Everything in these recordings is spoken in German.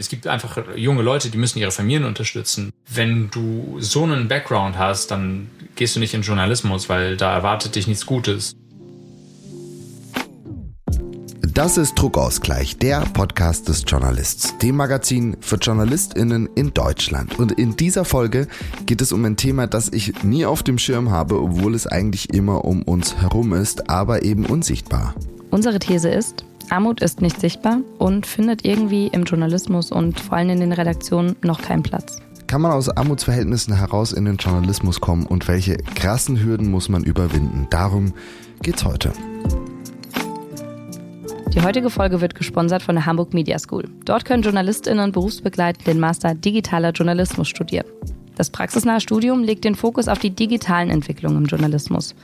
Es gibt einfach junge Leute, die müssen ihre Familien unterstützen. Wenn du so einen Background hast, dann gehst du nicht in Journalismus, weil da erwartet dich nichts Gutes. Das ist Druckausgleich, der Podcast des Journalists, dem Magazin für JournalistInnen in Deutschland. Und in dieser Folge geht es um ein Thema, das ich nie auf dem Schirm habe, obwohl es eigentlich immer um uns herum ist, aber eben unsichtbar. Unsere These ist, Armut ist nicht sichtbar und findet irgendwie im Journalismus und vor allem in den Redaktionen noch keinen Platz. Kann man aus Armutsverhältnissen heraus in den Journalismus kommen und welche krassen Hürden muss man überwinden? Darum geht's heute. Die heutige Folge wird gesponsert von der Hamburg Media School. Dort können JournalistInnen berufsbegleitend den Master Digitaler Journalismus studieren. Das praxisnahe Studium legt den Fokus auf die digitalen Entwicklungen im Journalismus.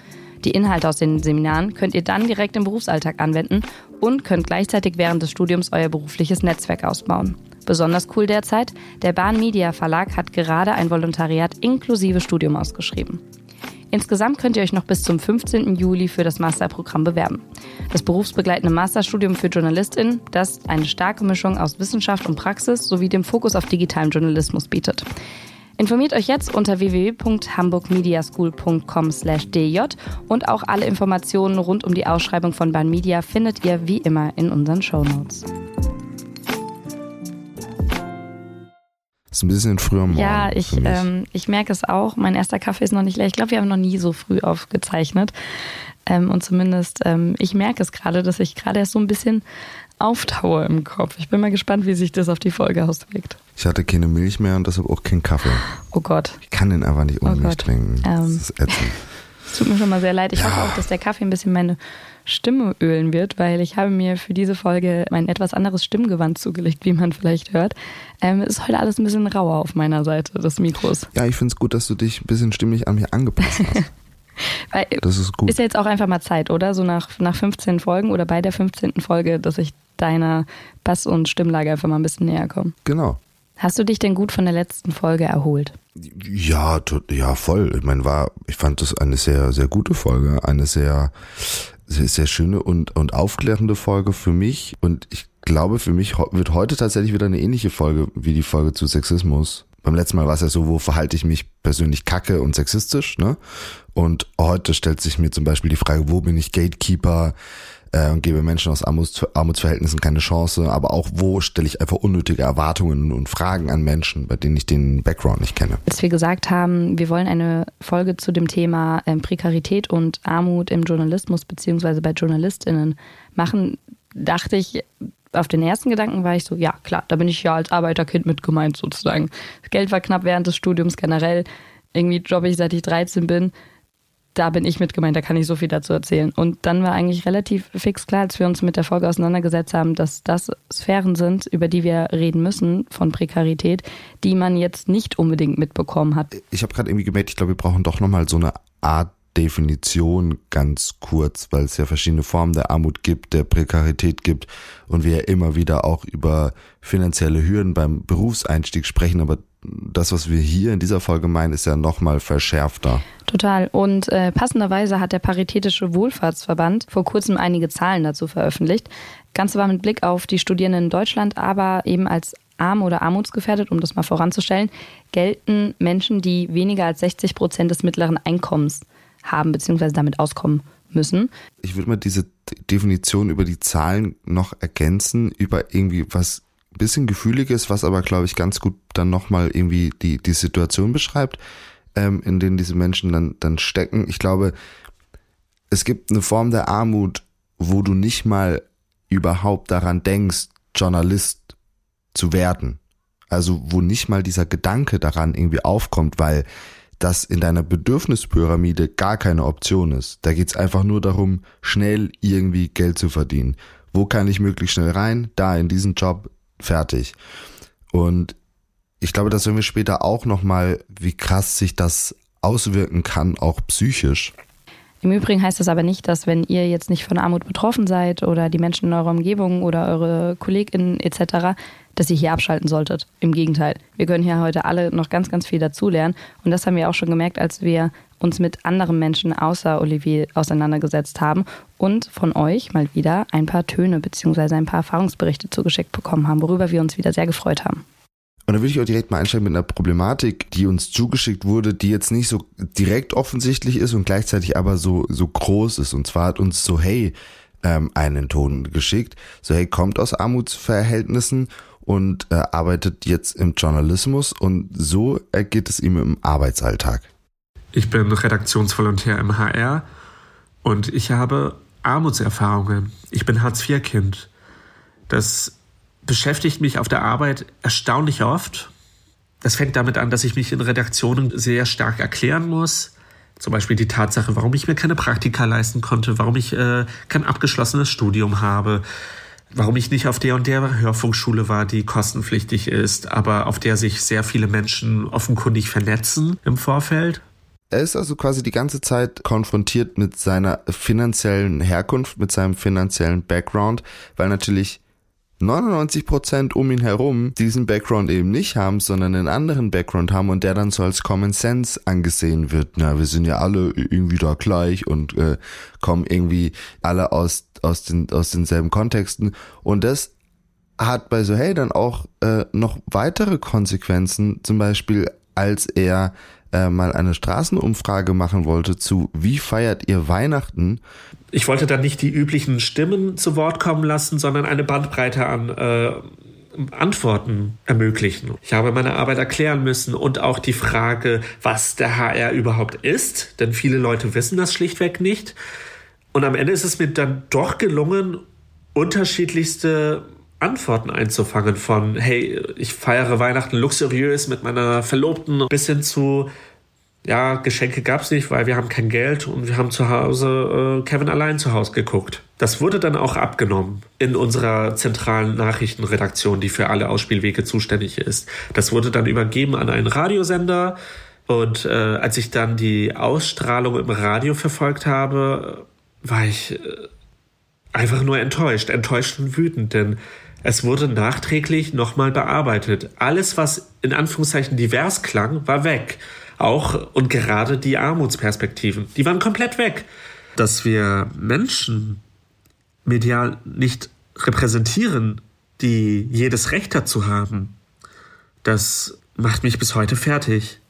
Die Inhalte aus den Seminaren könnt ihr dann direkt im Berufsalltag anwenden und könnt gleichzeitig während des Studiums euer berufliches Netzwerk ausbauen. Besonders cool derzeit, der Bahn Media Verlag hat gerade ein Volontariat inklusive Studium ausgeschrieben. Insgesamt könnt ihr euch noch bis zum 15. Juli für das Masterprogramm bewerben. Das berufsbegleitende Masterstudium für JournalistInnen, das eine starke Mischung aus Wissenschaft und Praxis sowie dem Fokus auf digitalen Journalismus bietet. Informiert euch jetzt unter www.hamburgmediaschool.com/dj und auch alle Informationen rund um die Ausschreibung von Bahn Media findet ihr wie immer in unseren Shownotes. Ist ein bisschen früher morgen. Ja, ich, ähm, ich merke es auch. Mein erster Kaffee ist noch nicht leer. Ich glaube, wir haben noch nie so früh aufgezeichnet. Ähm, und zumindest, ähm, ich merke es gerade, dass ich gerade erst so ein bisschen auftaue im Kopf. Ich bin mal gespannt, wie sich das auf die Folge auswirkt. Ich hatte keine Milch mehr und deshalb auch keinen Kaffee. Oh Gott. Ich kann den einfach nicht ohne Oh Milch trinken. Das Ähm. ist ätzend. Es tut mir schon mal sehr leid. Ich Ja. hoffe auch, dass der Kaffee ein bisschen meine Stimme ölen wird, weil ich habe mir für diese Folge mein etwas anderes Stimmgewand zugelegt, wie man vielleicht hört. Ähm, es ist heute alles ein bisschen rauer auf meiner Seite des Mikros. Ja, ich finde es gut, dass du dich ein bisschen stimmig an mich angepasst hast. Weil, Das ist gut. ist ja jetzt auch einfach mal Zeit, oder? So nach, nach 15 Folgen oder bei der 15. Folge, dass ich deiner Bass- und Stimmlage einfach mal ein bisschen näher komme. Genau. Hast du dich denn gut von der letzten Folge erholt? Ja, ja, voll. Ich meine, war, ich fand das eine sehr, sehr gute Folge, eine sehr, sehr, sehr schöne und, und aufklärende Folge für mich. Und ich glaube, für mich wird heute tatsächlich wieder eine ähnliche Folge wie die Folge zu Sexismus. Beim letzten Mal war es ja so, wo verhalte ich mich persönlich kacke und sexistisch, ne? Und heute stellt sich mir zum Beispiel die Frage, wo bin ich Gatekeeper? Äh, und gebe Menschen aus Armuts, Armutsverhältnissen keine Chance, aber auch wo stelle ich einfach unnötige Erwartungen und Fragen an Menschen, bei denen ich den Background nicht kenne. Als wir gesagt haben, wir wollen eine Folge zu dem Thema ähm, Prekarität und Armut im Journalismus beziehungsweise bei JournalistInnen machen, dachte ich, auf den ersten Gedanken war ich so, ja klar, da bin ich ja als Arbeiterkind mit gemeint sozusagen. Das Geld war knapp während des Studiums generell. Irgendwie jobbe ich seit ich 13 bin. Da bin ich mit gemeint, da kann ich so viel dazu erzählen. Und dann war eigentlich relativ fix klar, als wir uns mit der Folge auseinandergesetzt haben, dass das Sphären sind, über die wir reden müssen von Prekarität, die man jetzt nicht unbedingt mitbekommen hat. Ich habe gerade irgendwie gemerkt, ich glaube, wir brauchen doch nochmal so eine Art Definition ganz kurz, weil es ja verschiedene Formen der Armut gibt, der Prekarität gibt und wir ja immer wieder auch über finanzielle Hürden beim Berufseinstieg sprechen, aber das, was wir hier in dieser Folge meinen, ist ja nochmal verschärfter. Total. Und äh, passenderweise hat der Paritätische Wohlfahrtsverband vor kurzem einige Zahlen dazu veröffentlicht. Ganze war mit Blick auf die Studierenden in Deutschland, aber eben als arm oder armutsgefährdet, um das mal voranzustellen, gelten Menschen, die weniger als 60 Prozent des mittleren Einkommens haben bzw. damit auskommen müssen. Ich würde mal diese Definition über die Zahlen noch ergänzen, über irgendwie was bisschen Gefühliges, was aber, glaube ich, ganz gut dann nochmal irgendwie die, die Situation beschreibt, ähm, in denen diese Menschen dann, dann stecken. Ich glaube, es gibt eine Form der Armut, wo du nicht mal überhaupt daran denkst, Journalist zu werden. Also wo nicht mal dieser Gedanke daran irgendwie aufkommt, weil das in deiner Bedürfnispyramide gar keine Option ist. Da geht's einfach nur darum, schnell irgendwie Geld zu verdienen. Wo kann ich möglichst schnell rein? Da in diesen Job, fertig. Und ich glaube, das hören wir später auch nochmal, wie krass sich das auswirken kann, auch psychisch. Im Übrigen heißt das aber nicht, dass wenn ihr jetzt nicht von Armut betroffen seid oder die Menschen in eurer Umgebung oder eure KollegInnen etc., dass ihr hier abschalten solltet. Im Gegenteil. Wir können hier heute alle noch ganz, ganz viel dazulernen. Und das haben wir auch schon gemerkt, als wir uns mit anderen Menschen außer Olivier auseinandergesetzt haben und von euch mal wieder ein paar Töne bzw. ein paar Erfahrungsberichte zugeschickt bekommen haben, worüber wir uns wieder sehr gefreut haben. Und da würde ich auch direkt mal einsteigen mit einer Problematik, die uns zugeschickt wurde, die jetzt nicht so direkt offensichtlich ist und gleichzeitig aber so, so groß ist. Und zwar hat uns so, hey, ähm, einen Ton geschickt. So, hey, kommt aus Armutsverhältnissen und äh, arbeitet jetzt im Journalismus und so ergeht es ihm im Arbeitsalltag. Ich bin Redaktionsvolontär im HR und ich habe Armutserfahrungen. Ich bin Hartz-IV-Kind. Das beschäftigt mich auf der Arbeit erstaunlich oft. Das fängt damit an, dass ich mich in Redaktionen sehr stark erklären muss. Zum Beispiel die Tatsache, warum ich mir keine Praktika leisten konnte, warum ich äh, kein abgeschlossenes Studium habe, warum ich nicht auf der und der Hörfunkschule war, die kostenpflichtig ist, aber auf der sich sehr viele Menschen offenkundig vernetzen im Vorfeld. Er ist also quasi die ganze Zeit konfrontiert mit seiner finanziellen Herkunft, mit seinem finanziellen Background, weil natürlich 99 Prozent um ihn herum diesen Background eben nicht haben, sondern einen anderen Background haben und der dann so als Common Sense angesehen wird. Na, wir sind ja alle irgendwie da gleich und äh, kommen irgendwie alle aus aus den aus denselben Kontexten und das hat bei Sohey dann auch äh, noch weitere Konsequenzen, zum Beispiel als er äh, mal eine Straßenumfrage machen wollte zu Wie feiert ihr Weihnachten? Ich wollte dann nicht die üblichen Stimmen zu Wort kommen lassen, sondern eine Bandbreite an äh, Antworten ermöglichen. Ich habe meine Arbeit erklären müssen und auch die Frage, was der HR überhaupt ist, denn viele Leute wissen das schlichtweg nicht. Und am Ende ist es mir dann doch gelungen, unterschiedlichste Antworten einzufangen von, hey, ich feiere Weihnachten luxuriös mit meiner Verlobten bis hin zu, ja, Geschenke gab es nicht, weil wir haben kein Geld und wir haben zu Hause äh, Kevin allein zu Hause geguckt. Das wurde dann auch abgenommen in unserer zentralen Nachrichtenredaktion, die für alle Ausspielwege zuständig ist. Das wurde dann übergeben an einen Radiosender und äh, als ich dann die Ausstrahlung im Radio verfolgt habe, war ich äh, einfach nur enttäuscht, enttäuscht und wütend, denn es wurde nachträglich nochmal bearbeitet. Alles, was in Anführungszeichen divers klang, war weg. Auch und gerade die Armutsperspektiven, die waren komplett weg. Dass wir Menschen medial nicht repräsentieren, die jedes Recht dazu haben, das macht mich bis heute fertig.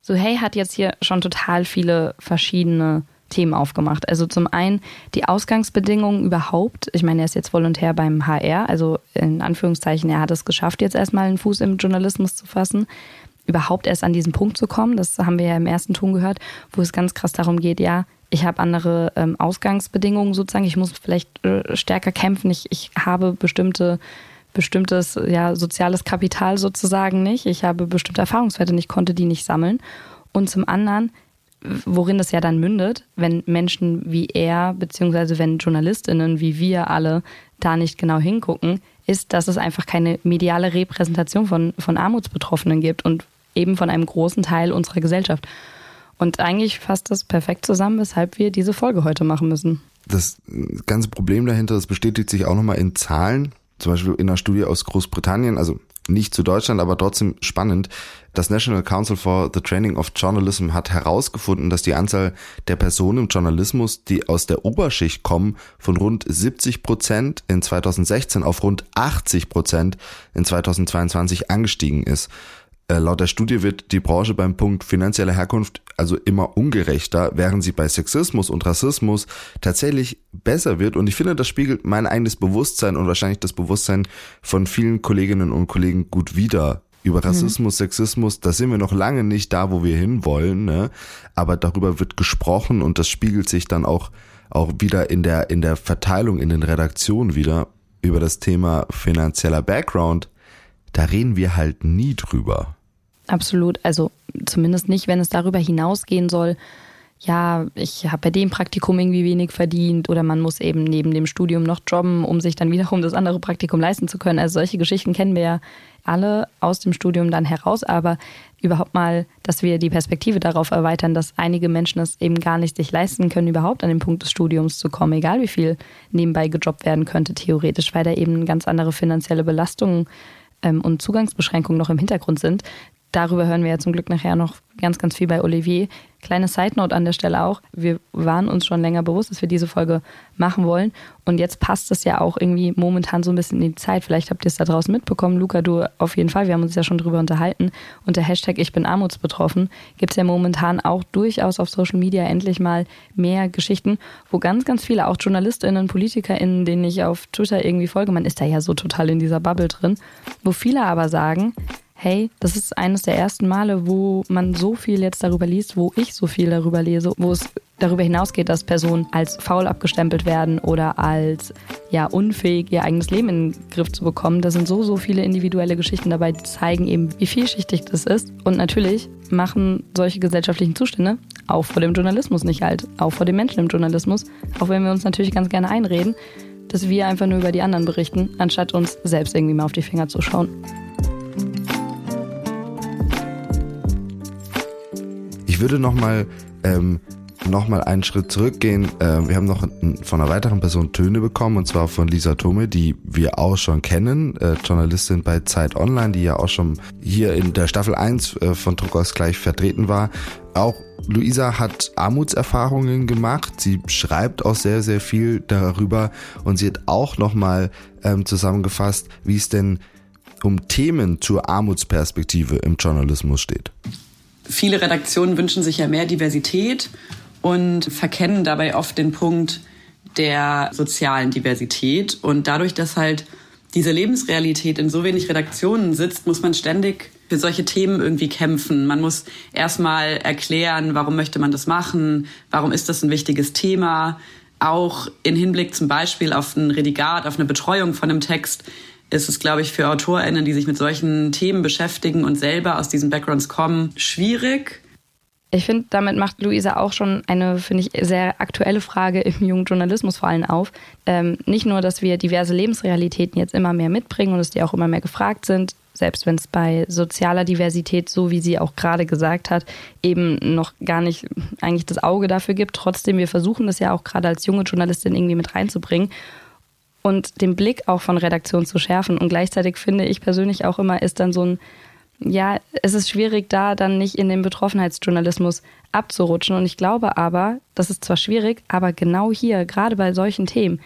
So hey hat jetzt hier schon total viele verschiedene Themen aufgemacht. Also zum einen die Ausgangsbedingungen überhaupt. Ich meine, er ist jetzt Volontär beim HR, also in Anführungszeichen, er hat es geschafft, jetzt erstmal einen Fuß im Journalismus zu fassen. Überhaupt erst an diesen Punkt zu kommen, das haben wir ja im ersten Ton gehört, wo es ganz krass darum geht, ja, ich habe andere ähm, Ausgangsbedingungen sozusagen, ich muss vielleicht äh, stärker kämpfen, ich, ich habe bestimmte bestimmtes ja, soziales Kapital sozusagen nicht. Ich habe bestimmte Erfahrungswerte nicht, konnte die nicht sammeln. Und zum anderen worin das ja dann mündet, wenn Menschen wie er, beziehungsweise wenn JournalistInnen wie wir alle da nicht genau hingucken, ist, dass es einfach keine mediale Repräsentation von, von Armutsbetroffenen gibt und eben von einem großen Teil unserer Gesellschaft. Und eigentlich fasst das perfekt zusammen, weshalb wir diese Folge heute machen müssen. Das ganze Problem dahinter, das bestätigt sich auch nochmal in Zahlen. Zum Beispiel in einer Studie aus Großbritannien, also nicht zu Deutschland, aber trotzdem spannend. Das National Council for the Training of Journalism hat herausgefunden, dass die Anzahl der Personen im Journalismus, die aus der Oberschicht kommen, von rund 70 Prozent in 2016 auf rund 80 Prozent in 2022 angestiegen ist. Äh, laut der Studie wird die Branche beim Punkt finanzielle Herkunft also immer ungerechter, während sie bei Sexismus und Rassismus tatsächlich besser wird. Und ich finde, das spiegelt mein eigenes Bewusstsein und wahrscheinlich das Bewusstsein von vielen Kolleginnen und Kollegen gut wider. Über mhm. Rassismus, mhm. Sexismus, da sind wir noch lange nicht da, wo wir hinwollen, ne? aber darüber wird gesprochen und das spiegelt sich dann auch, auch wieder in der, in der Verteilung in den Redaktionen wieder über das Thema finanzieller Background da reden wir halt nie drüber. Absolut. Also zumindest nicht, wenn es darüber hinausgehen soll, ja, ich habe bei dem Praktikum irgendwie wenig verdient oder man muss eben neben dem Studium noch jobben, um sich dann wiederum das andere Praktikum leisten zu können. Also solche Geschichten kennen wir ja alle aus dem Studium dann heraus, aber überhaupt mal, dass wir die Perspektive darauf erweitern, dass einige Menschen es eben gar nicht sich leisten können, überhaupt an den Punkt des Studiums zu kommen, egal wie viel nebenbei gejobbt werden könnte, theoretisch, weil da eben ganz andere finanzielle Belastungen ähm, und Zugangsbeschränkungen noch im Hintergrund sind, darüber hören wir ja zum Glück nachher noch ganz, ganz viel bei Olivier. Kleine Side Note an der Stelle auch. Wir waren uns schon länger bewusst, dass wir diese Folge machen wollen. Und jetzt passt es ja auch irgendwie momentan so ein bisschen in die Zeit. Vielleicht habt ihr es da draußen mitbekommen. Luca, du auf jeden Fall. Wir haben uns ja schon drüber unterhalten. Und der Hashtag Ich bin armutsbetroffen gibt es ja momentan auch durchaus auf Social Media endlich mal mehr Geschichten, wo ganz, ganz viele, auch JournalistInnen, PolitikerInnen, denen ich auf Twitter irgendwie folge, man ist da ja so total in dieser Bubble drin, wo viele aber sagen, hey, das ist eines der ersten Male, wo man so viel jetzt darüber liest, wo ich so viel darüber lese, wo es darüber hinausgeht, dass Personen als faul abgestempelt werden oder als ja unfähig, ihr eigenes Leben in den Griff zu bekommen. Da sind so, so viele individuelle Geschichten dabei, die zeigen eben, wie vielschichtig das ist. Und natürlich machen solche gesellschaftlichen Zustände auch vor dem Journalismus nicht halt, auch vor den Menschen im Journalismus, auch wenn wir uns natürlich ganz gerne einreden, dass wir einfach nur über die anderen berichten, anstatt uns selbst irgendwie mal auf die Finger zu schauen. Würde noch mal ähm, noch einen Schritt zurückgehen. Äh, wir haben noch von einer weiteren Person Töne bekommen und zwar von Lisa Tome, die wir auch schon kennen, äh, Journalistin bei Zeit Online, die ja auch schon hier in der Staffel 1 äh, von Druckausgleich vertreten war. Auch Luisa hat Armutserfahrungen gemacht. Sie schreibt auch sehr, sehr viel darüber und sie hat auch nochmal ähm, zusammengefasst, wie es denn um Themen zur Armutsperspektive im Journalismus steht viele Redaktionen wünschen sich ja mehr Diversität und verkennen dabei oft den Punkt der sozialen Diversität. Und dadurch, dass halt diese Lebensrealität in so wenig Redaktionen sitzt, muss man ständig für solche Themen irgendwie kämpfen. Man muss erstmal erklären, warum möchte man das machen, warum ist das ein wichtiges Thema. Auch in Hinblick zum Beispiel auf ein Redigat, auf eine Betreuung von einem Text ist es, glaube ich, für AutorInnen, die sich mit solchen Themen beschäftigen und selber aus diesen Backgrounds kommen, schwierig. Ich finde, damit macht Luisa auch schon eine, finde ich, sehr aktuelle Frage im jungen Journalismus vor allem auf. Ähm, nicht nur, dass wir diverse Lebensrealitäten jetzt immer mehr mitbringen und dass die auch immer mehr gefragt sind, selbst wenn es bei sozialer Diversität, so wie sie auch gerade gesagt hat, eben noch gar nicht eigentlich das Auge dafür gibt. Trotzdem, wir versuchen das ja auch gerade als junge Journalistin irgendwie mit reinzubringen und den Blick auch von Redaktion zu schärfen. Und gleichzeitig finde ich persönlich auch immer, ist dann so ein, ja, es ist schwierig, da dann nicht in den Betroffenheitsjournalismus abzurutschen. Und ich glaube aber, das ist zwar schwierig, aber genau hier, gerade bei solchen Themen,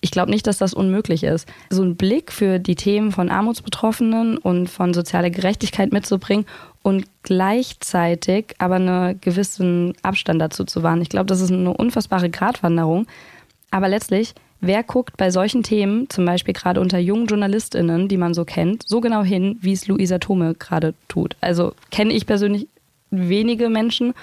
ich glaube nicht, dass das unmöglich ist. So einen Blick für die Themen von Armutsbetroffenen und von sozialer Gerechtigkeit mitzubringen und gleichzeitig aber einen gewissen Abstand dazu zu wahren. Ich glaube, das ist eine unfassbare Gratwanderung. Aber letztlich Wer guckt bei solchen Themen, zum Beispiel gerade unter jungen JournalistInnen, die man so kennt, so genau hin, wie es Luisa Tome gerade tut? Also kenne ich persönlich wenige Menschen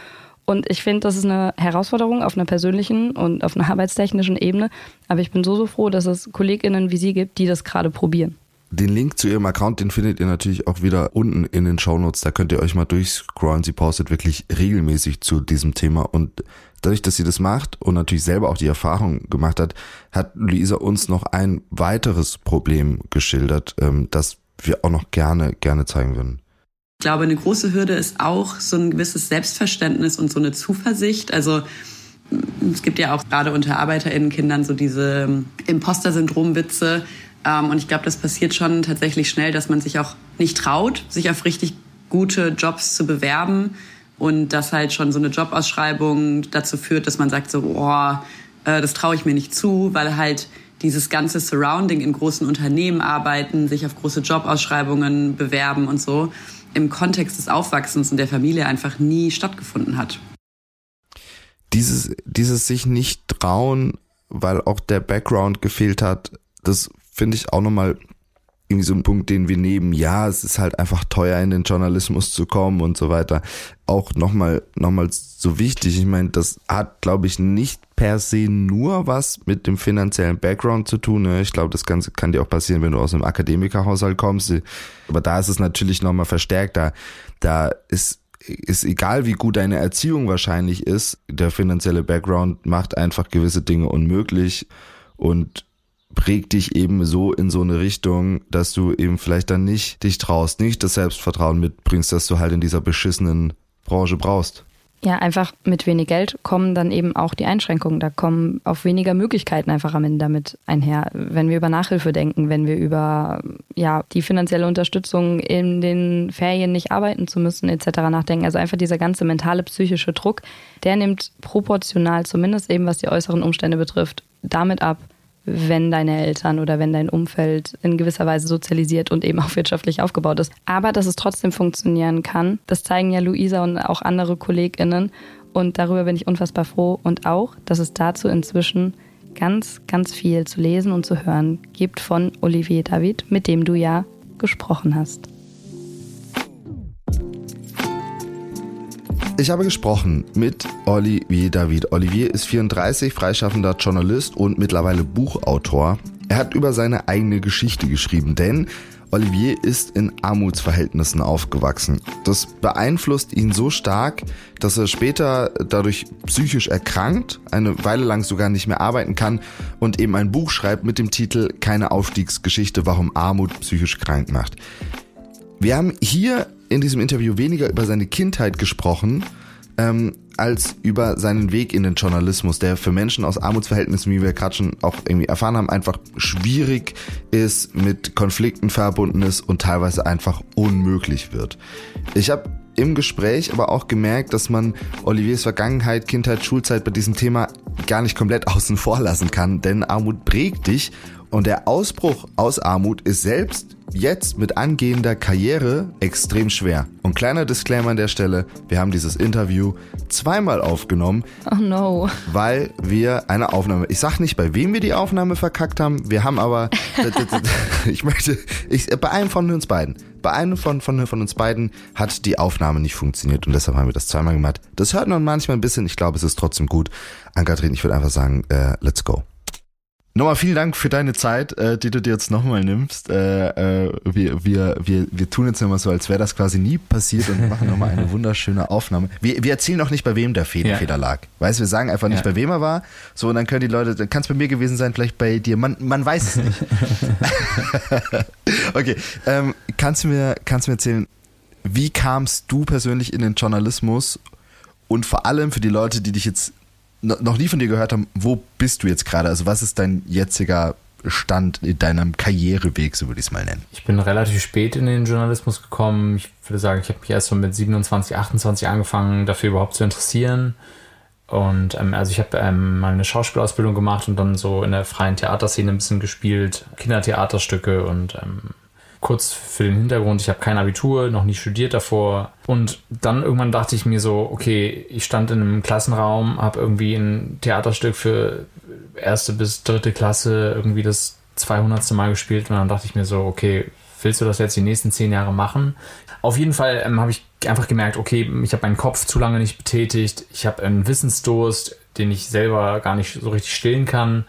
und ich finde, das ist eine Herausforderung auf einer persönlichen und auf einer arbeitstechnischen Ebene. Aber ich bin so, so froh, dass es KollegInnen wie Sie gibt, die das gerade probieren. Den Link zu ihrem Account, den findet ihr natürlich auch wieder unten in den Shownotes. Da könnt ihr euch mal durchscrollen. Sie postet wirklich regelmäßig zu diesem Thema und dadurch, dass sie das macht und natürlich selber auch die Erfahrung gemacht hat, hat Luisa uns noch ein weiteres Problem geschildert, ähm, das wir auch noch gerne, gerne zeigen würden. Ich glaube, eine große Hürde ist auch so ein gewisses Selbstverständnis und so eine Zuversicht. Also es gibt ja auch gerade unter ArbeiterInnenkindern so diese Imposter-Syndrom-Witze. Ähm, und ich glaube, das passiert schon tatsächlich schnell, dass man sich auch nicht traut, sich auf richtig gute Jobs zu bewerben und dass halt schon so eine Jobausschreibung dazu führt, dass man sagt so, oh, äh, das traue ich mir nicht zu, weil halt dieses ganze Surrounding in großen Unternehmen arbeiten, sich auf große Jobausschreibungen bewerben und so im Kontext des Aufwachsens und der Familie einfach nie stattgefunden hat. Dieses, dieses sich nicht trauen, weil auch der Background gefehlt hat, das finde ich auch nochmal irgendwie so ein Punkt, den wir nehmen, ja, es ist halt einfach teuer in den Journalismus zu kommen und so weiter, auch nochmal nochmal so wichtig. Ich meine, das hat, glaube ich, nicht per se nur was mit dem finanziellen Background zu tun. Ne? Ich glaube, das Ganze kann dir auch passieren, wenn du aus einem Akademikerhaushalt kommst. Aber da ist es natürlich nochmal verstärkt. Da, da ist ist egal, wie gut deine Erziehung wahrscheinlich ist, der finanzielle Background macht einfach gewisse Dinge unmöglich und prägt dich eben so in so eine Richtung, dass du eben vielleicht dann nicht dich traust, nicht das Selbstvertrauen mitbringst, dass du halt in dieser beschissenen Branche brauchst. Ja, einfach mit wenig Geld kommen dann eben auch die Einschränkungen. Da kommen auf weniger Möglichkeiten einfach am Ende damit einher. Wenn wir über Nachhilfe denken, wenn wir über ja, die finanzielle Unterstützung in den Ferien nicht arbeiten zu müssen, etc. nachdenken. Also einfach dieser ganze mentale, psychische Druck, der nimmt proportional, zumindest eben was die äußeren Umstände betrifft, damit ab, wenn deine Eltern oder wenn dein Umfeld in gewisser Weise sozialisiert und eben auch wirtschaftlich aufgebaut ist. Aber dass es trotzdem funktionieren kann, das zeigen ja Luisa und auch andere KollegInnen. Und darüber bin ich unfassbar froh. Und auch, dass es dazu inzwischen ganz, ganz viel zu lesen und zu hören gibt von Olivier David, mit dem du ja gesprochen hast. Ich habe gesprochen mit Olivier David. Olivier ist 34, freischaffender Journalist und mittlerweile Buchautor. Er hat über seine eigene Geschichte geschrieben, denn Olivier ist in Armutsverhältnissen aufgewachsen. Das beeinflusst ihn so stark, dass er später dadurch psychisch erkrankt, eine Weile lang sogar nicht mehr arbeiten kann und eben ein Buch schreibt mit dem Titel Keine Aufstiegsgeschichte, warum Armut psychisch krank macht. Wir haben hier in diesem Interview weniger über seine Kindheit gesprochen, ähm, als über seinen Weg in den Journalismus, der für Menschen aus Armutsverhältnissen, wie wir gerade schon auch irgendwie erfahren haben, einfach schwierig ist, mit Konflikten verbunden ist und teilweise einfach unmöglich wird. Ich habe im Gespräch aber auch gemerkt, dass man Oliviers Vergangenheit, Kindheit, Schulzeit bei diesem Thema gar nicht komplett außen vor lassen kann, denn Armut prägt dich und der Ausbruch aus Armut ist selbst jetzt mit angehender Karriere extrem schwer. Und kleiner Disclaimer an der Stelle, wir haben dieses Interview zweimal aufgenommen. Oh no. Weil wir eine Aufnahme, ich sag nicht, bei wem wir die Aufnahme verkackt haben, wir haben aber, ich möchte, ich, bei einem von uns beiden, bei einem von, von, von uns beiden hat die Aufnahme nicht funktioniert und deshalb haben wir das zweimal gemacht. Das hört man manchmal ein bisschen, ich glaube, es ist trotzdem gut. Ankatrin, ich würde einfach sagen, äh, let's go. Nochmal vielen Dank für deine Zeit, äh, die du dir jetzt nochmal nimmst. Äh, äh, wir, wir, wir, wir tun jetzt immer so, als wäre das quasi nie passiert und machen nochmal eine wunderschöne Aufnahme. Wir, wir erzählen auch nicht, bei wem der Fehler, ja. lag. Weißt wir sagen einfach nicht, ja. bei wem er war. So, und dann können die Leute, dann kann es bei mir gewesen sein, vielleicht bei dir. Man, man weiß es nicht. okay, ähm, kannst, du mir, kannst du mir erzählen, wie kamst du persönlich in den Journalismus und vor allem für die Leute, die dich jetzt noch nie von dir gehört haben, wo bist du jetzt gerade? Also was ist dein jetziger Stand in deinem Karriereweg, so würde ich es mal nennen? Ich bin relativ spät in den Journalismus gekommen. Ich würde sagen, ich habe mich erst so mit 27, 28 angefangen, dafür überhaupt zu interessieren. Und ähm, also ich habe ähm, mal eine Schauspielausbildung gemacht und dann so in der freien Theaterszene ein bisschen gespielt, Kindertheaterstücke und ähm, kurz für den Hintergrund, ich habe kein Abitur, noch nie studiert davor. Und dann irgendwann dachte ich mir so, okay, ich stand in einem Klassenraum, habe irgendwie ein Theaterstück für erste bis dritte Klasse irgendwie das 200. Mal gespielt und dann dachte ich mir so, okay, willst du das jetzt die nächsten zehn Jahre machen? Auf jeden Fall ähm, habe ich einfach gemerkt, okay, ich habe meinen Kopf zu lange nicht betätigt, ich habe einen Wissensdurst, den ich selber gar nicht so richtig stillen kann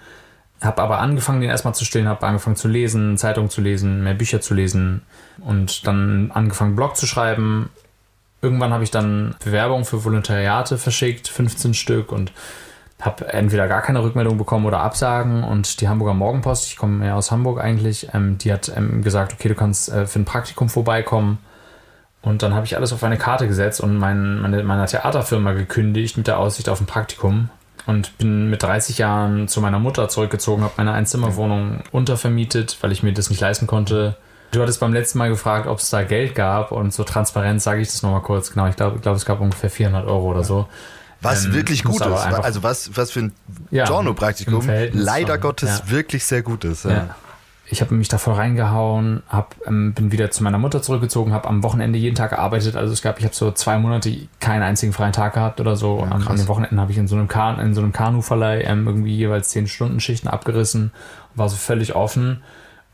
habe aber angefangen, den erstmal zu stillen, habe angefangen zu lesen, Zeitungen zu lesen, mehr Bücher zu lesen und dann angefangen, Blog zu schreiben. Irgendwann habe ich dann Bewerbungen für Volontariate verschickt, 15 Stück und habe entweder gar keine Rückmeldung bekommen oder Absagen. Und die Hamburger Morgenpost, ich komme ja aus Hamburg eigentlich, ähm, die hat ähm, gesagt, okay, du kannst äh, für ein Praktikum vorbeikommen. Und dann habe ich alles auf eine Karte gesetzt und mein, meine, meiner Theaterfirma gekündigt mit der Aussicht auf ein Praktikum und bin mit 30 Jahren zu meiner Mutter zurückgezogen, habe meine Einzimmerwohnung untervermietet, weil ich mir das nicht leisten konnte. Du hattest beim letzten Mal gefragt, ob es da Geld gab und so transparent sage ich das nochmal kurz. Genau, ich glaube, glaub, es gab ungefähr 400 Euro oder so. Was ähm, wirklich gut ist, also was, was für ein ja, Journal-Praktikum leider Gottes ja. wirklich sehr gut ist. Ja. Ich habe mich da voll reingehauen, hab, ähm, bin wieder zu meiner Mutter zurückgezogen, habe am Wochenende jeden Tag gearbeitet. Also es gab, ich habe so zwei Monate keinen einzigen freien Tag gehabt oder so. Ja, an, an, den Wochenenden habe ich in so einem, Kan in so einem Kanuverleih ähm, irgendwie jeweils zehn Stunden Schichten abgerissen, war so völlig offen.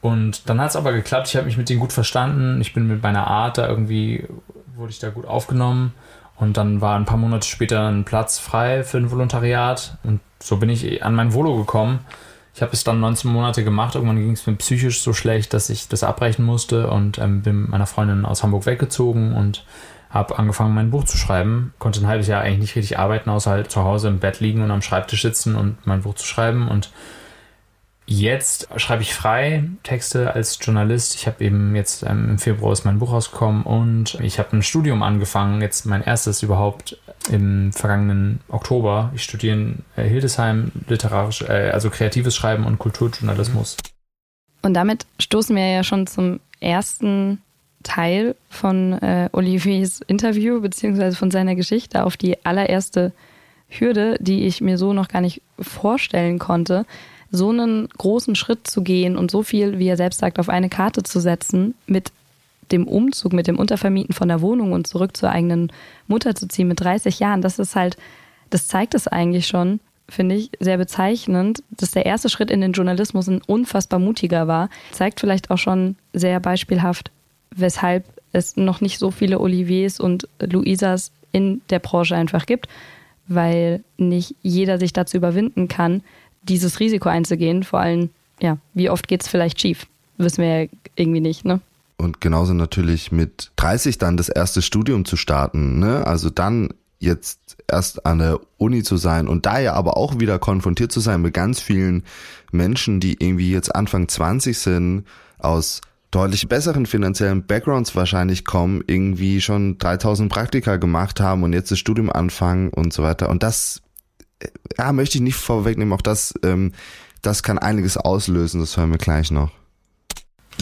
Und dann hat es aber geklappt. Ich habe mich mit denen gut verstanden. Ich bin mit meiner Art da irgendwie, wurde ich da gut aufgenommen. Und dann war ein paar Monate später ein Platz frei für ein Volontariat. Und so bin ich an mein Volo gekommen. Ich habe es dann 19 Monate gemacht. Irgendwann ging es mir psychisch so schlecht, dass ich das abbrechen musste und ähm, bin mit meiner Freundin aus Hamburg weggezogen und habe angefangen, mein Buch zu schreiben. Konnte ein halbes Jahr eigentlich nicht richtig arbeiten, außer halt zu Hause im Bett liegen und am Schreibtisch sitzen und mein Buch zu schreiben. Und Jetzt schreibe ich frei Texte als Journalist. Ich habe eben jetzt ähm, im Februar ist mein Buch rausgekommen und ich habe ein Studium angefangen, jetzt mein erstes überhaupt im vergangenen Oktober. Ich studiere in äh, Hildesheim literarisch, äh, also kreatives Schreiben und Kulturjournalismus. Und damit stoßen wir ja schon zum ersten Teil von äh, Oliviers Interview beziehungsweise von seiner Geschichte auf die allererste Hürde, die ich mir so noch gar nicht vorstellen konnte so einen großen Schritt zu gehen und so viel, wie er selbst sagt, auf eine Karte zu setzen, mit dem Umzug, mit dem Untervermieten von der Wohnung und zurück zur eigenen Mutter zu ziehen mit 30 Jahren, das ist halt, das zeigt es eigentlich schon, finde ich, sehr bezeichnend, dass der erste Schritt in den Journalismus ein unfassbar mutiger war. Zeigt vielleicht auch schon sehr beispielhaft, weshalb es noch nicht so viele Oliviers und Luisas in der Branche einfach gibt, weil nicht jeder sich dazu überwinden kann, dieses Risiko einzugehen. Vor allem, ja, wie oft geht es vielleicht schief? Wissen wir ja irgendwie nicht, ne? Und genauso natürlich mit 30 dann das erste Studium zu starten, ne? Also dann jetzt erst an der Uni zu sein und da ja aber auch wieder konfrontiert zu sein mit ganz vielen Menschen, die irgendwie jetzt Anfang 20 sind, aus deutlich besseren finanziellen Backgrounds wahrscheinlich kommen, irgendwie schon 3000 Praktika gemacht haben und jetzt das Studium anfangen und so weiter. Und das ja, möchte ich nicht vorwegnehmen, auch das, ähm, das kann einiges auslösen, das hören wir gleich noch.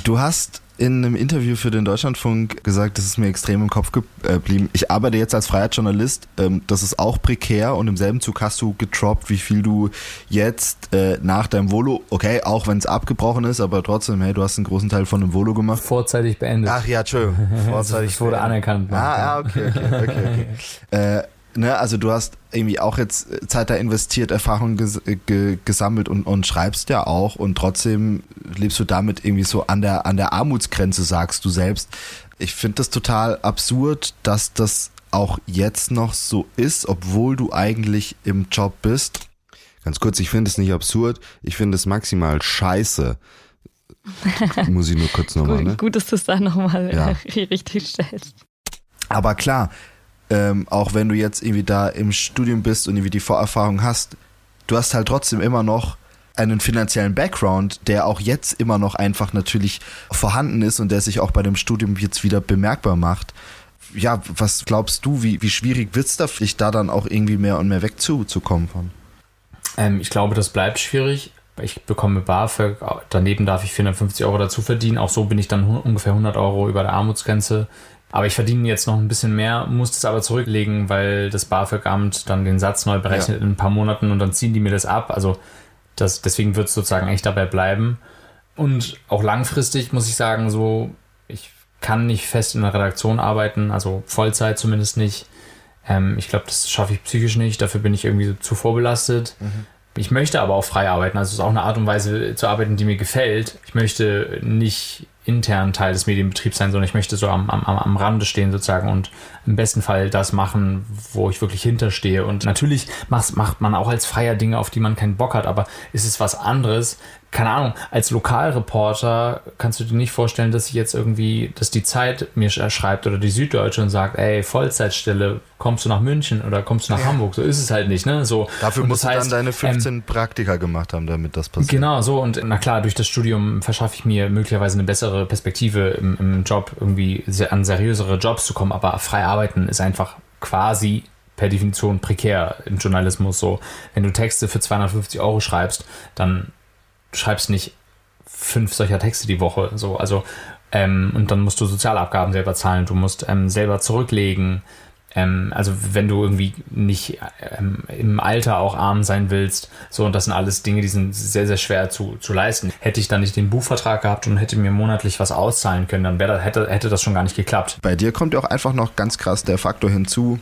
Du hast in einem Interview für den Deutschlandfunk gesagt, das ist mir extrem im Kopf geblieben. Ich arbeite jetzt als freier Journalist, ähm, das ist auch prekär und im selben Zug hast du getroppt, wie viel du jetzt äh, nach deinem Volo, okay, auch wenn es abgebrochen ist, aber trotzdem, hey, du hast einen großen Teil von dem Volo gemacht. Vorzeitig beendet. Ach ja, Entschuldigung. Vorzeitig es wurde anerkannt. Ah, ja, okay, okay, okay. okay. äh, ne, also du hast irgendwie auch jetzt Zeit da investiert, Erfahrungen ges ge gesammelt und, und schreibst ja auch und trotzdem lebst du damit irgendwie so an der, an der Armutsgrenze, sagst du selbst. Ich finde das total absurd, dass das auch jetzt noch so ist, obwohl du eigentlich im Job bist. Ganz kurz, ich finde es nicht absurd, ich finde es maximal scheiße. Muss ich nur kurz nochmal, gut, ne? Gut, dass du es da nochmal ja. richtig stellst. Aber klar, ähm, auch wenn du jetzt irgendwie da im Studium bist und irgendwie die Vorerfahrung hast, du hast halt trotzdem immer noch einen finanziellen Background, der auch jetzt immer noch einfach natürlich vorhanden ist und der sich auch bei dem Studium jetzt wieder bemerkbar macht. Ja, was glaubst du, wie, wie schwierig wird es da für dich, da dann auch irgendwie mehr und mehr wegzukommen von? Ähm, ich glaube, das bleibt schwierig. Ich bekomme BAföG, daneben darf ich 450 Euro dazu verdienen. Auch so bin ich dann ungefähr 100 Euro über der Armutsgrenze aber ich verdiene jetzt noch ein bisschen mehr, muss es aber zurücklegen, weil das BAföG-Amt dann den Satz neu berechnet ja. in ein paar Monaten und dann ziehen die mir das ab. Also das, deswegen wird es sozusagen echt dabei bleiben. Und auch langfristig muss ich sagen, so, ich kann nicht fest in der Redaktion arbeiten, also Vollzeit zumindest nicht. Ähm, ich glaube, das schaffe ich psychisch nicht, dafür bin ich irgendwie so zu vorbelastet. Mhm. Ich möchte aber auch frei arbeiten, also es ist auch eine Art und Weise zu arbeiten, die mir gefällt. Ich möchte nicht intern Teil des Medienbetriebs sein, sondern ich möchte so am, am, am Rande stehen sozusagen und im besten Fall das machen, wo ich wirklich hinterstehe. Und natürlich macht, macht man auch als Freier Dinge, auf die man keinen Bock hat, aber ist es was anderes, keine Ahnung, als Lokalreporter kannst du dir nicht vorstellen, dass ich jetzt irgendwie, dass die Zeit mir schreibt oder die Süddeutsche und sagt, ey, Vollzeitstelle, kommst du nach München oder kommst du nach ja. Hamburg? So ist es halt nicht, ne? So. Dafür musst du dann deine 15 ähm, Praktika gemacht haben, damit das passiert. Genau, so und na klar, durch das Studium verschaffe ich mir möglicherweise eine bessere Perspektive im, im Job, irgendwie an seriösere Jobs zu kommen, aber frei arbeiten ist einfach quasi per Definition prekär im Journalismus so. Wenn du Texte für 250 Euro schreibst, dann du schreibst nicht fünf solcher Texte die Woche. So, also, ähm, und dann musst du Sozialabgaben selber zahlen, du musst ähm, selber zurücklegen. Ähm, also wenn du irgendwie nicht ähm, im Alter auch arm sein willst, so und das sind alles Dinge, die sind sehr, sehr schwer zu, zu leisten. Hätte ich dann nicht den Buchvertrag gehabt und hätte mir monatlich was auszahlen können, dann wäre hätte, hätte das schon gar nicht geklappt. Bei dir kommt ja auch einfach noch ganz krass der Faktor hinzu,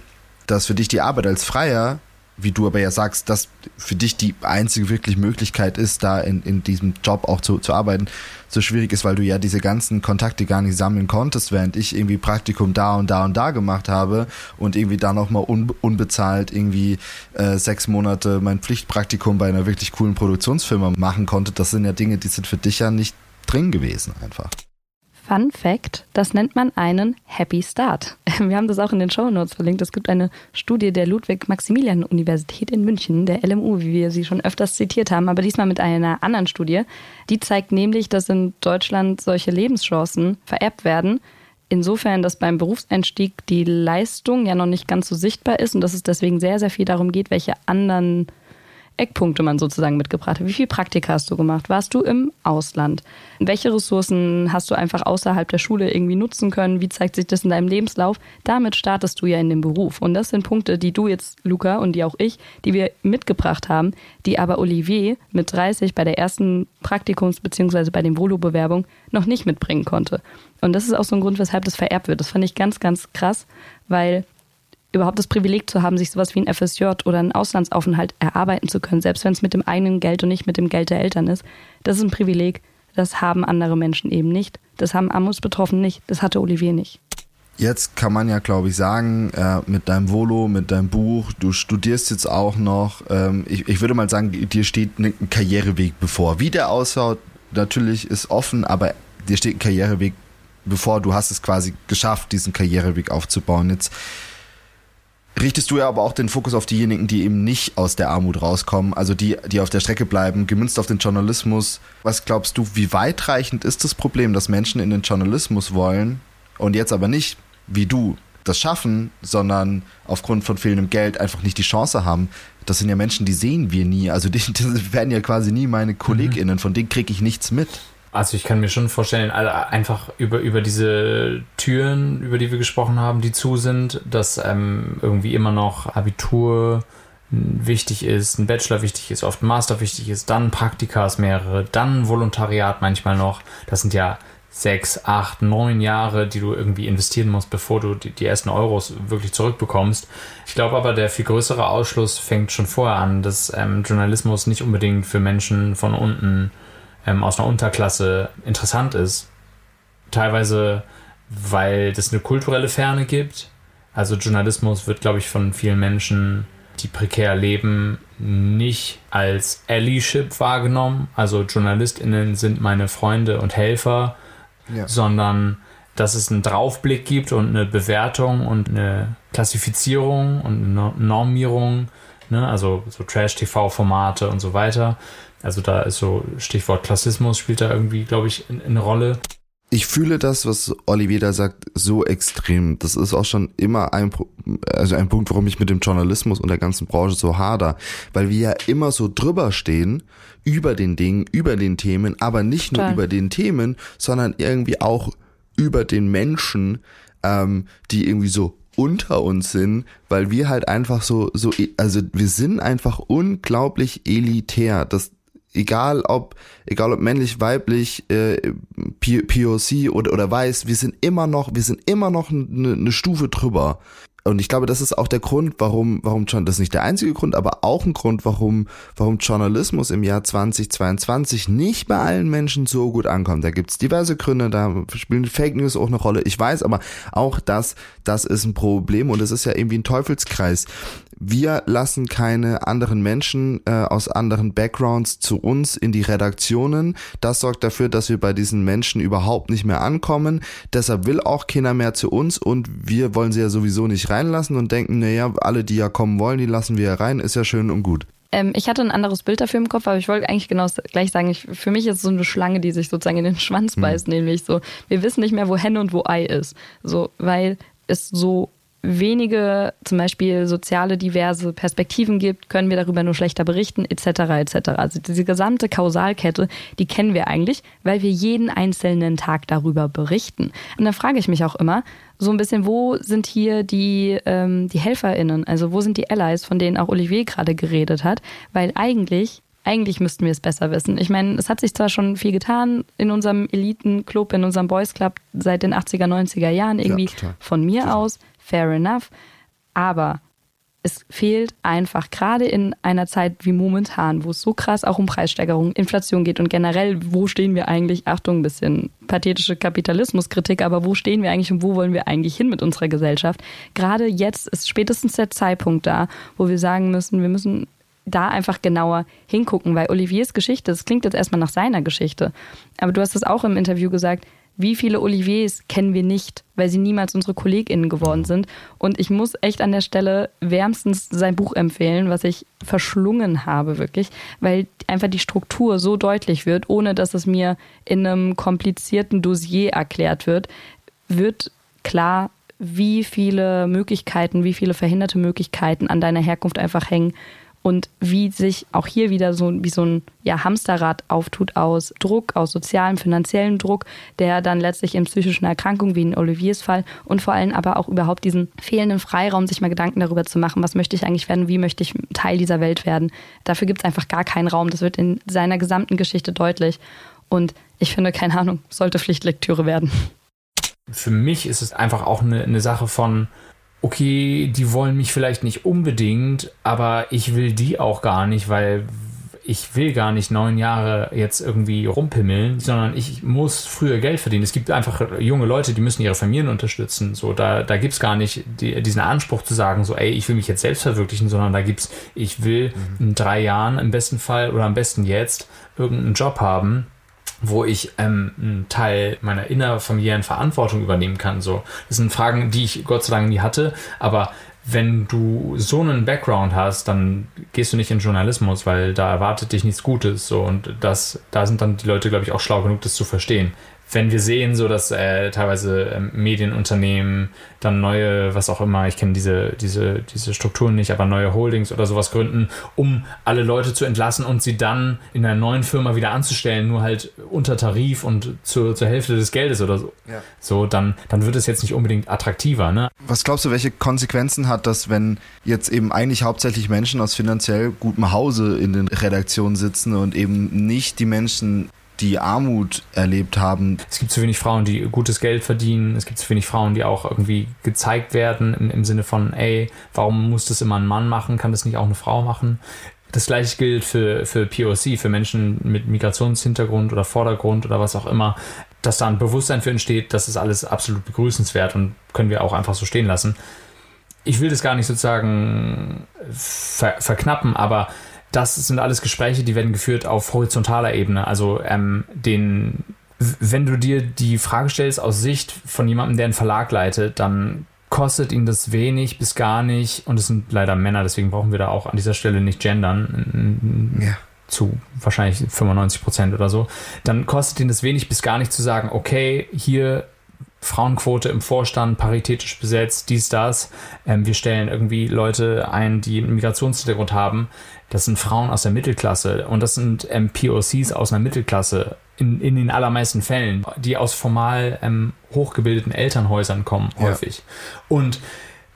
dass für dich die Arbeit als Freier wie du aber ja sagst, dass für dich die einzige wirklich Möglichkeit ist, da in, in diesem Job auch zu, zu arbeiten, so schwierig ist, weil du ja diese ganzen Kontakte gar nicht sammeln konntest, während ich irgendwie Praktikum da und da und da gemacht habe und irgendwie da nochmal un, unbezahlt irgendwie äh, sechs Monate mein Pflichtpraktikum bei einer wirklich coolen Produktionsfirma machen konnte. Das sind ja Dinge, die sind für dich ja nicht drin gewesen einfach. Fun Fact, das nennt man einen Happy Start. Wir haben das auch in den Show Notes verlinkt. Es gibt eine Studie der Ludwig-Maximilian-Universität in München, der LMU, wie wir sie schon öfters zitiert haben, aber diesmal mit einer anderen Studie. Die zeigt nämlich, dass in Deutschland solche Lebenschancen vererbt werden. Insofern, dass beim Berufseinstieg die Leistung ja noch nicht ganz so sichtbar ist und dass es deswegen sehr, sehr viel darum geht, welche anderen Eckpunkte man sozusagen mitgebracht hat. Wie viel Praktika hast du gemacht? Warst du im Ausland? Welche Ressourcen hast du einfach außerhalb der Schule irgendwie nutzen können? Wie zeigt sich das in deinem Lebenslauf? Damit startest du ja in den Beruf. Und das sind Punkte, die du jetzt, Luca, und die auch ich, die wir mitgebracht haben, die aber Olivier mit 30 bei der ersten Praktikums- bzw. bei den Volo-Bewerbung noch nicht mitbringen konnte. Und das ist auch so ein Grund, weshalb das vererbt wird. Das fand ich ganz, ganz krass, weil überhaupt das Privileg zu haben, sich sowas wie ein FSJ oder einen Auslandsaufenthalt erarbeiten zu können, selbst wenn es mit dem eigenen Geld und nicht mit dem Geld der Eltern ist. Das ist ein Privileg, das haben andere Menschen eben nicht. Das haben Armutsbetroffene nicht. Das hatte Olivier nicht. Jetzt kann man ja, glaube ich, sagen, äh, mit deinem Volo, mit deinem Buch, du studierst jetzt auch noch. Ähm, ich, ich würde mal sagen, dir steht ein Karriereweg bevor. Wie der ausschaut, natürlich ist offen, aber dir steht ein Karriereweg bevor. Du hast es quasi geschafft, diesen Karriereweg aufzubauen. Jetzt richtest du ja aber auch den Fokus auf diejenigen, die eben nicht aus der Armut rauskommen, also die, die auf der Strecke bleiben, gemünzt auf den Journalismus. Was glaubst du, wie weitreichend ist das Problem, dass Menschen in den Journalismus wollen und jetzt aber nicht, wie du, das schaffen, sondern aufgrund von fehlendem Geld einfach nicht die Chance haben? Das sind ja Menschen, die sehen wir nie. Also die, die werden ja quasi nie meine KollegInnen, von denen kriege ich nichts mit. Also ich kann mir schon vorstellen, einfach über, über diese Türen, über die wir gesprochen haben, die zu sind, dass ähm, irgendwie immer noch Abitur wichtig ist, ein Bachelor wichtig ist, oft ein Master wichtig ist, dann Praktikas mehrere, dann Volontariat manchmal noch. Das sind ja sechs, acht, neun Jahre, die du irgendwie investieren musst, bevor du die, die ersten Euros wirklich zurückbekommst. Ich glaube aber, der viel größere Ausschluss fängt schon vorher an, dass ähm, Journalismus nicht unbedingt für Menschen von unten ähm, aus einer Unterklasse interessant ist. Teilweise, weil das eine kulturelle Ferne gibt. Also Journalismus wird, glaube ich, von vielen Menschen, die prekär leben, nicht als Allyship wahrgenommen. Also JournalistInnen sind meine Freunde und Helfer, ja. sondern dass es einen Draufblick gibt und eine Bewertung und eine Klassifizierung und eine Normierung, ne? also so Trash-TV-Formate und so weiter. Also da ist so Stichwort Klassismus spielt da irgendwie, glaube ich, eine Rolle. Ich fühle das, was Olivier da sagt, so extrem. Das ist auch schon immer ein, also ein Punkt, warum ich mit dem Journalismus und der ganzen Branche so hader. Weil wir ja immer so drüber stehen, über den Dingen, über den Themen, aber nicht nur Toll. über den Themen, sondern irgendwie auch über den Menschen, ähm, die irgendwie so unter uns sind, weil wir halt einfach so, so, also wir sind einfach unglaublich elitär. Das, egal ob, egal ob männlich, weiblich, äh, POC oder, oder weiß, wir sind immer noch, wir sind immer noch eine, eine Stufe drüber. Und ich glaube, das ist auch der Grund, warum, warum schon, das ist nicht der einzige Grund, aber auch ein Grund, warum, warum Journalismus im Jahr 2022 nicht bei allen Menschen so gut ankommt. Da gibt's diverse Gründe, da spielen Fake News auch eine Rolle. Ich weiß, aber auch das, das ist ein Problem und es ist ja irgendwie ein Teufelskreis wir lassen keine anderen Menschen äh, aus anderen Backgrounds zu uns in die Redaktionen. Das sorgt dafür, dass wir bei diesen Menschen überhaupt nicht mehr ankommen. Deshalb will auch keiner mehr zu uns und wir wollen sie ja sowieso nicht reinlassen und denken, naja, alle, die ja kommen wollen, die lassen wir ja rein, ist ja schön und gut. Ähm, ich hatte ein anderes Bild dafür im Kopf, aber ich wollte eigentlich genau gleich sagen, ich, für mich ist es so eine Schlange, die sich sozusagen in den Schwanz mhm. beißt, mhm. nämlich so, wir wissen nicht mehr, wo Henne und wo Ei ist. So, weil es so wenige zum Beispiel soziale diverse Perspektiven gibt, können wir darüber nur schlechter berichten, etc. etc. Also diese gesamte Kausalkette, die kennen wir eigentlich, weil wir jeden einzelnen Tag darüber berichten. Und da frage ich mich auch immer, so ein bisschen, wo sind hier die, ähm, die HelferInnen? Also wo sind die Allies, von denen auch Olivier gerade geredet hat? Weil eigentlich eigentlich müssten wir es besser wissen. Ich meine, es hat sich zwar schon viel getan in unserem Elitenclub, in unserem Boys Club seit den 80er, 90er Jahren irgendwie ja, von mir total. aus fair enough. Aber es fehlt einfach gerade in einer Zeit wie momentan, wo es so krass auch um Preissteigerung, Inflation geht und generell, wo stehen wir eigentlich, Achtung, ein bisschen pathetische Kapitalismuskritik, aber wo stehen wir eigentlich und wo wollen wir eigentlich hin mit unserer Gesellschaft? Gerade jetzt ist spätestens der Zeitpunkt da, wo wir sagen müssen, wir müssen da einfach genauer hingucken, weil Oliviers Geschichte, das klingt jetzt erstmal nach seiner Geschichte, aber du hast es auch im Interview gesagt, wie viele Oliviers kennen wir nicht, weil sie niemals unsere KollegInnen geworden sind. Und ich muss echt an der Stelle wärmstens sein Buch empfehlen, was ich verschlungen habe, wirklich, weil einfach die Struktur so deutlich wird, ohne dass es mir in einem komplizierten Dossier erklärt wird, wird klar, wie viele Möglichkeiten, wie viele verhinderte Möglichkeiten an deiner Herkunft einfach hängen und wie sich auch hier wieder so wie so ein ja, Hamsterrad auftut aus Druck, aus sozialem, finanziellem Druck, der dann letztlich in psychischen Erkrankungen wie in Oliviers Fall und vor allem aber auch überhaupt diesen fehlenden Freiraum, sich mal Gedanken darüber zu machen, was möchte ich eigentlich werden, wie möchte ich Teil dieser Welt werden. Dafür gibt es einfach gar keinen Raum. Das wird in seiner gesamten Geschichte deutlich. Und ich finde, keine Ahnung, sollte Pflichtlektüre werden. Für mich ist es einfach auch eine, eine Sache von, okay, die wollen mich vielleicht nicht unbedingt, aber ich will die auch gar nicht, weil ich will gar nicht neun Jahre jetzt irgendwie rumpimmeln, sondern ich muss früher Geld verdienen. Es gibt einfach junge Leute, die müssen ihre Familien unterstützen. So, da, da gibt es gar nicht die, diesen Anspruch zu sagen, so, ey, ich will mich jetzt selbst verwirklichen, sondern da gibt es, ich will mhm. in drei Jahren im besten Fall oder am besten jetzt irgendeinen Job haben, wo ich ähm, einen Teil meiner innerfamiliären Verantwortung übernehmen kann. So, das sind Fragen, die ich Gott sei Dank nie hatte, aber wenn du so einen Background hast, dann gehst du nicht in Journalismus, weil da erwartet dich nichts Gutes. So und das, da sind dann die Leute, glaube ich, auch schlau genug, das zu verstehen wenn wir sehen, so dass äh, teilweise äh, Medienunternehmen dann neue, was auch immer, ich kenne diese, diese, diese Strukturen nicht, aber neue Holdings oder sowas gründen, um alle Leute zu entlassen und sie dann in einer neuen Firma wieder anzustellen, nur halt unter Tarif und zur, zur Hälfte des Geldes oder so. Ja. So, dann, dann wird es jetzt nicht unbedingt attraktiver, ne? Was glaubst du, welche Konsequenzen hat das, wenn jetzt eben eigentlich hauptsächlich Menschen aus finanziell gutem Hause in den Redaktionen sitzen und eben nicht die Menschen die Armut erlebt haben. Es gibt zu wenig Frauen, die gutes Geld verdienen. Es gibt zu wenig Frauen, die auch irgendwie gezeigt werden im, im Sinne von, ey, warum muss das immer ein Mann machen? Kann das nicht auch eine Frau machen? Das gleiche gilt für, für POC, für Menschen mit Migrationshintergrund oder Vordergrund oder was auch immer, dass da ein Bewusstsein für entsteht, das ist alles absolut begrüßenswert und können wir auch einfach so stehen lassen. Ich will das gar nicht sozusagen ver verknappen, aber das sind alles Gespräche, die werden geführt auf horizontaler Ebene. Also ähm, den, wenn du dir die Frage stellst aus Sicht von jemandem, der einen Verlag leitet, dann kostet ihn das wenig bis gar nicht. Und es sind leider Männer, deswegen brauchen wir da auch an dieser Stelle nicht gendern. Ja. Zu wahrscheinlich 95 Prozent oder so. Dann kostet ihn das wenig bis gar nicht zu sagen, okay, hier Frauenquote im Vorstand, paritätisch besetzt, dies, das. Ähm, wir stellen irgendwie Leute ein, die einen Migrationshintergrund haben. Das sind Frauen aus der Mittelklasse und das sind ähm, POCs aus einer Mittelklasse in, in den allermeisten Fällen, die aus formal ähm, hochgebildeten Elternhäusern kommen, häufig. Ja. Und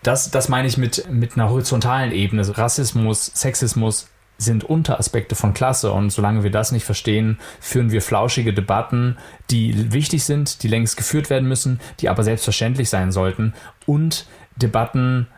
das, das meine ich mit, mit einer horizontalen Ebene. Rassismus, Sexismus sind Unteraspekte von Klasse und solange wir das nicht verstehen, führen wir flauschige Debatten, die wichtig sind, die längst geführt werden müssen, die aber selbstverständlich sein sollten und Debatten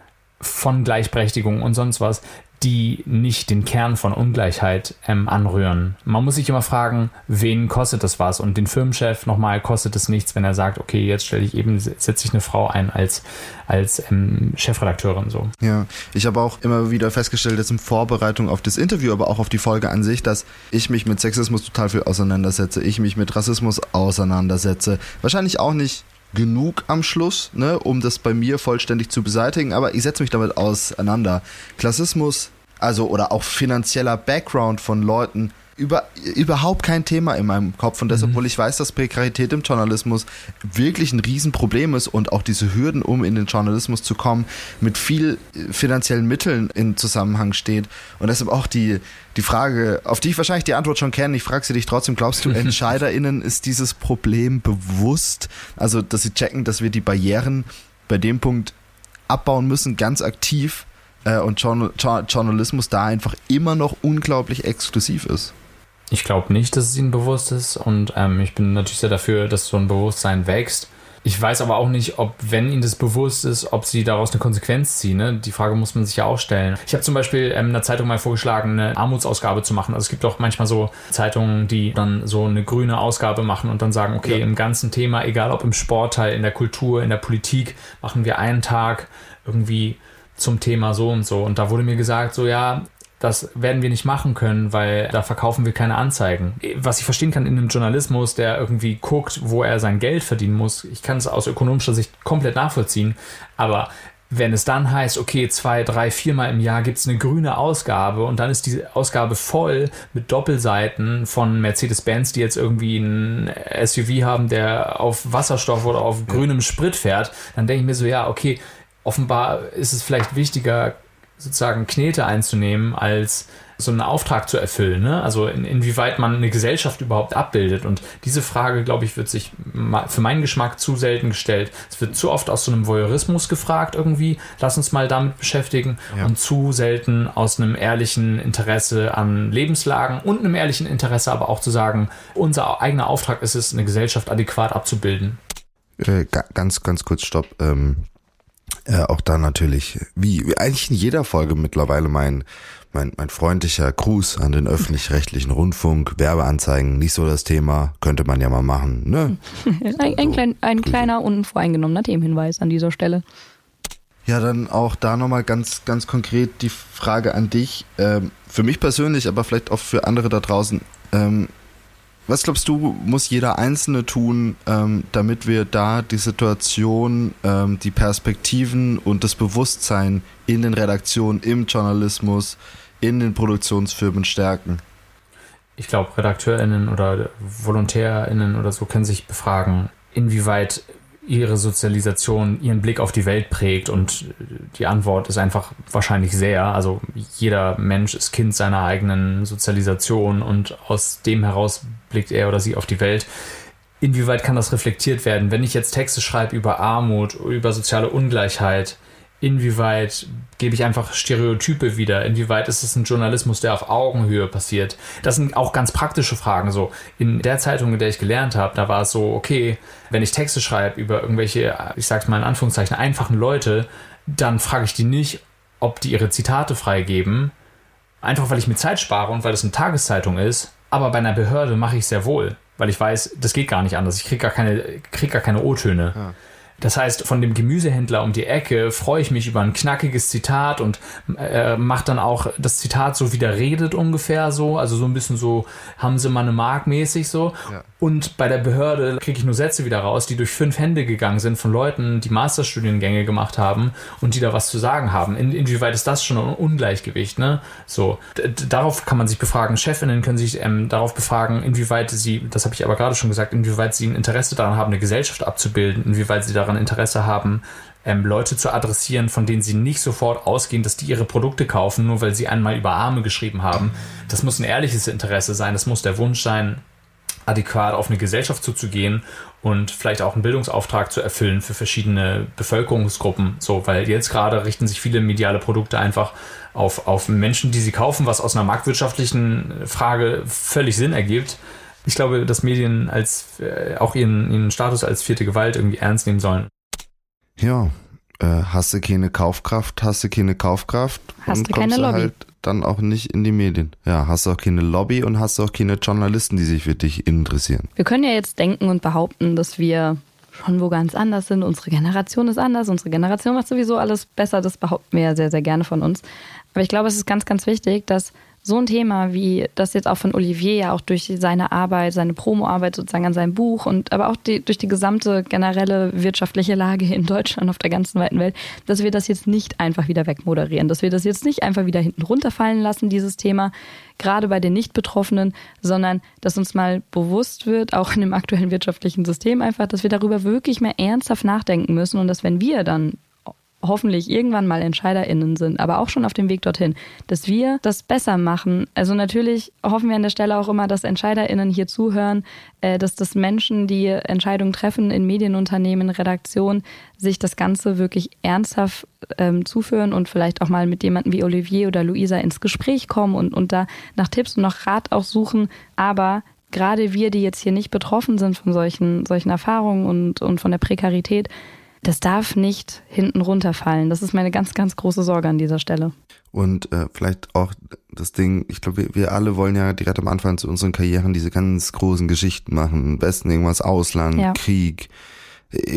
von Gleichberechtigung und sonst was, die nicht den Kern von Ungleichheit ähm, anrühren. Man muss sich immer fragen, wen kostet das was? Und den Firmenchef nochmal kostet es nichts, wenn er sagt, okay, jetzt stelle ich eben, setze ich eine Frau ein als, als ähm, Chefredakteurin so. Ja, ich habe auch immer wieder festgestellt, dass in Vorbereitung auf das Interview, aber auch auf die Folge an sich, dass ich mich mit Sexismus total viel auseinandersetze, ich mich mit Rassismus auseinandersetze. Wahrscheinlich auch nicht genug am Schluss, ne, um das bei mir vollständig zu beseitigen, aber ich setze mich damit auseinander. Klassismus also oder auch finanzieller Background von Leuten, über, überhaupt kein Thema in meinem Kopf. Und deshalb, mhm. obwohl ich weiß, dass Prekarität im Journalismus wirklich ein Riesenproblem ist und auch diese Hürden, um in den Journalismus zu kommen, mit viel finanziellen Mitteln in Zusammenhang steht. Und deshalb auch die, die Frage, auf die ich wahrscheinlich die Antwort schon kenne, ich frage sie dich trotzdem, glaubst du, EntscheiderInnen ist dieses Problem bewusst? Also, dass sie checken, dass wir die Barrieren bei dem Punkt abbauen müssen, ganz aktiv, äh, und Journal Journalismus da einfach immer noch unglaublich exklusiv ist. Ich glaube nicht, dass es ihnen bewusst ist und ähm, ich bin natürlich sehr dafür, dass so ein Bewusstsein wächst. Ich weiß aber auch nicht, ob, wenn ihnen das bewusst ist, ob sie daraus eine Konsequenz ziehen. Ne? Die Frage muss man sich ja auch stellen. Ich habe zum Beispiel ähm, in der Zeitung mal vorgeschlagen, eine Armutsausgabe zu machen. Also es gibt auch manchmal so Zeitungen, die dann so eine grüne Ausgabe machen und dann sagen, okay, ja. im ganzen Thema, egal ob im Sportteil, in der Kultur, in der Politik, machen wir einen Tag irgendwie zum Thema so und so. Und da wurde mir gesagt, so ja, das werden wir nicht machen können, weil da verkaufen wir keine Anzeigen. Was ich verstehen kann in einem Journalismus, der irgendwie guckt, wo er sein Geld verdienen muss, ich kann es aus ökonomischer Sicht komplett nachvollziehen, aber wenn es dann heißt, okay, zwei, drei, viermal im Jahr gibt es eine grüne Ausgabe und dann ist diese Ausgabe voll mit Doppelseiten von Mercedes-Benz, die jetzt irgendwie ein SUV haben, der auf Wasserstoff oder auf grünem Sprit fährt, dann denke ich mir so, ja, okay, offenbar ist es vielleicht wichtiger, sozusagen Knete einzunehmen, als so einen Auftrag zu erfüllen. Ne? Also in, inwieweit man eine Gesellschaft überhaupt abbildet. Und diese Frage, glaube ich, wird sich für meinen Geschmack zu selten gestellt. Es wird zu oft aus so einem Voyeurismus gefragt irgendwie, lass uns mal damit beschäftigen. Ja. Und zu selten aus einem ehrlichen Interesse an Lebenslagen und einem ehrlichen Interesse aber auch zu sagen, unser eigener Auftrag ist es, eine Gesellschaft adäquat abzubilden. Äh, ganz, ganz kurz, stopp. Ähm, äh, auch da natürlich, wie, wie eigentlich in jeder Folge mittlerweile mein mein, mein freundlicher Gruß an den öffentlich-rechtlichen Rundfunk, Werbeanzeigen, nicht so das Thema, könnte man ja mal machen. Ne? ein, ein, klein, ein kleiner, unvoreingenommener Themenhinweis an dieser Stelle. Ja, dann auch da nochmal ganz, ganz konkret die Frage an dich. Ähm, für mich persönlich, aber vielleicht auch für andere da draußen. Ähm, was glaubst du, muss jeder Einzelne tun, ähm, damit wir da die Situation, ähm, die Perspektiven und das Bewusstsein in den Redaktionen, im Journalismus, in den Produktionsfirmen stärken? Ich glaube, RedakteurInnen oder VolontärInnen oder so können sich befragen, inwieweit ihre Sozialisation ihren Blick auf die Welt prägt und die Antwort ist einfach wahrscheinlich sehr. Also jeder Mensch ist Kind seiner eigenen Sozialisation und aus dem heraus blickt er oder sie auf die Welt. Inwieweit kann das reflektiert werden? Wenn ich jetzt Texte schreibe über Armut, über soziale Ungleichheit, inwieweit gebe ich einfach Stereotype wieder? Inwieweit ist es ein Journalismus, der auf Augenhöhe passiert? Das sind auch ganz praktische Fragen. So in der Zeitung, in der ich gelernt habe, da war es so, okay, wenn ich Texte schreibe über irgendwelche, ich sag's mal in Anführungszeichen, einfachen Leute, dann frage ich die nicht, ob die ihre Zitate freigeben. Einfach weil ich mir Zeit spare und weil es eine Tageszeitung ist. Aber bei einer Behörde mache ich es sehr wohl, weil ich weiß, das geht gar nicht anders. Ich kriege gar keine, krieg keine O-Töne. Ja. Das heißt, von dem Gemüsehändler um die Ecke freue ich mich über ein knackiges Zitat und äh, macht dann auch das Zitat so, wie der redet ungefähr so, also so ein bisschen so, haben sie mal eine Mark mäßig so. Ja. Und bei der Behörde kriege ich nur Sätze wieder raus, die durch fünf Hände gegangen sind von Leuten, die Masterstudiengänge gemacht haben und die da was zu sagen haben. In, inwieweit ist das schon ein Ungleichgewicht, ne? So, darauf kann man sich befragen. Chefinnen können sich ähm, darauf befragen, inwieweit sie, das habe ich aber gerade schon gesagt, inwieweit sie ein Interesse daran haben, eine Gesellschaft abzubilden, inwieweit sie daran Interesse haben, ähm, Leute zu adressieren, von denen sie nicht sofort ausgehen, dass die ihre Produkte kaufen, nur weil sie einmal über Arme geschrieben haben. Das muss ein ehrliches Interesse sein, das muss der Wunsch sein, adäquat auf eine Gesellschaft zuzugehen und vielleicht auch einen Bildungsauftrag zu erfüllen für verschiedene Bevölkerungsgruppen. So, weil jetzt gerade richten sich viele mediale Produkte einfach auf, auf Menschen, die sie kaufen, was aus einer marktwirtschaftlichen Frage völlig Sinn ergibt. Ich glaube, dass Medien als äh, auch ihren, ihren Status als vierte Gewalt irgendwie ernst nehmen sollen. Ja, äh, hast du keine Kaufkraft, hast du keine Kaufkraft hast und du kommst keine Lobby. halt dann auch nicht in die Medien. Ja, hast du auch keine Lobby und hast du auch keine Journalisten, die sich für dich interessieren. Wir können ja jetzt denken und behaupten, dass wir schon wo ganz anders sind. Unsere Generation ist anders, unsere Generation macht sowieso alles besser. Das behaupten wir ja sehr, sehr gerne von uns. Aber ich glaube, es ist ganz, ganz wichtig, dass so ein Thema wie das jetzt auch von Olivier ja auch durch seine Arbeit, seine Promoarbeit sozusagen an seinem Buch und aber auch die, durch die gesamte generelle wirtschaftliche Lage in Deutschland auf der ganzen weiten Welt, dass wir das jetzt nicht einfach wieder wegmoderieren, dass wir das jetzt nicht einfach wieder hinten runterfallen lassen, dieses Thema, gerade bei den Nicht-Betroffenen, sondern dass uns mal bewusst wird, auch in dem aktuellen wirtschaftlichen System einfach, dass wir darüber wirklich mehr ernsthaft nachdenken müssen und dass wenn wir dann hoffentlich irgendwann mal EntscheiderInnen sind, aber auch schon auf dem Weg dorthin, dass wir das besser machen. Also natürlich hoffen wir an der Stelle auch immer, dass EntscheiderInnen hier zuhören, äh, dass das Menschen, die Entscheidungen treffen in Medienunternehmen, Redaktionen, sich das Ganze wirklich ernsthaft ähm, zuführen und vielleicht auch mal mit jemandem wie Olivier oder Luisa ins Gespräch kommen und, und da nach Tipps und nach Rat auch suchen. Aber gerade wir, die jetzt hier nicht betroffen sind von solchen, solchen Erfahrungen und, und von der Prekarität, das darf nicht hinten runterfallen. Das ist meine ganz, ganz große Sorge an dieser Stelle. Und äh, vielleicht auch das Ding, ich glaube, wir, wir alle wollen ja direkt am Anfang zu unseren Karrieren diese ganz großen Geschichten machen. Am besten irgendwas Ausland, ja. Krieg,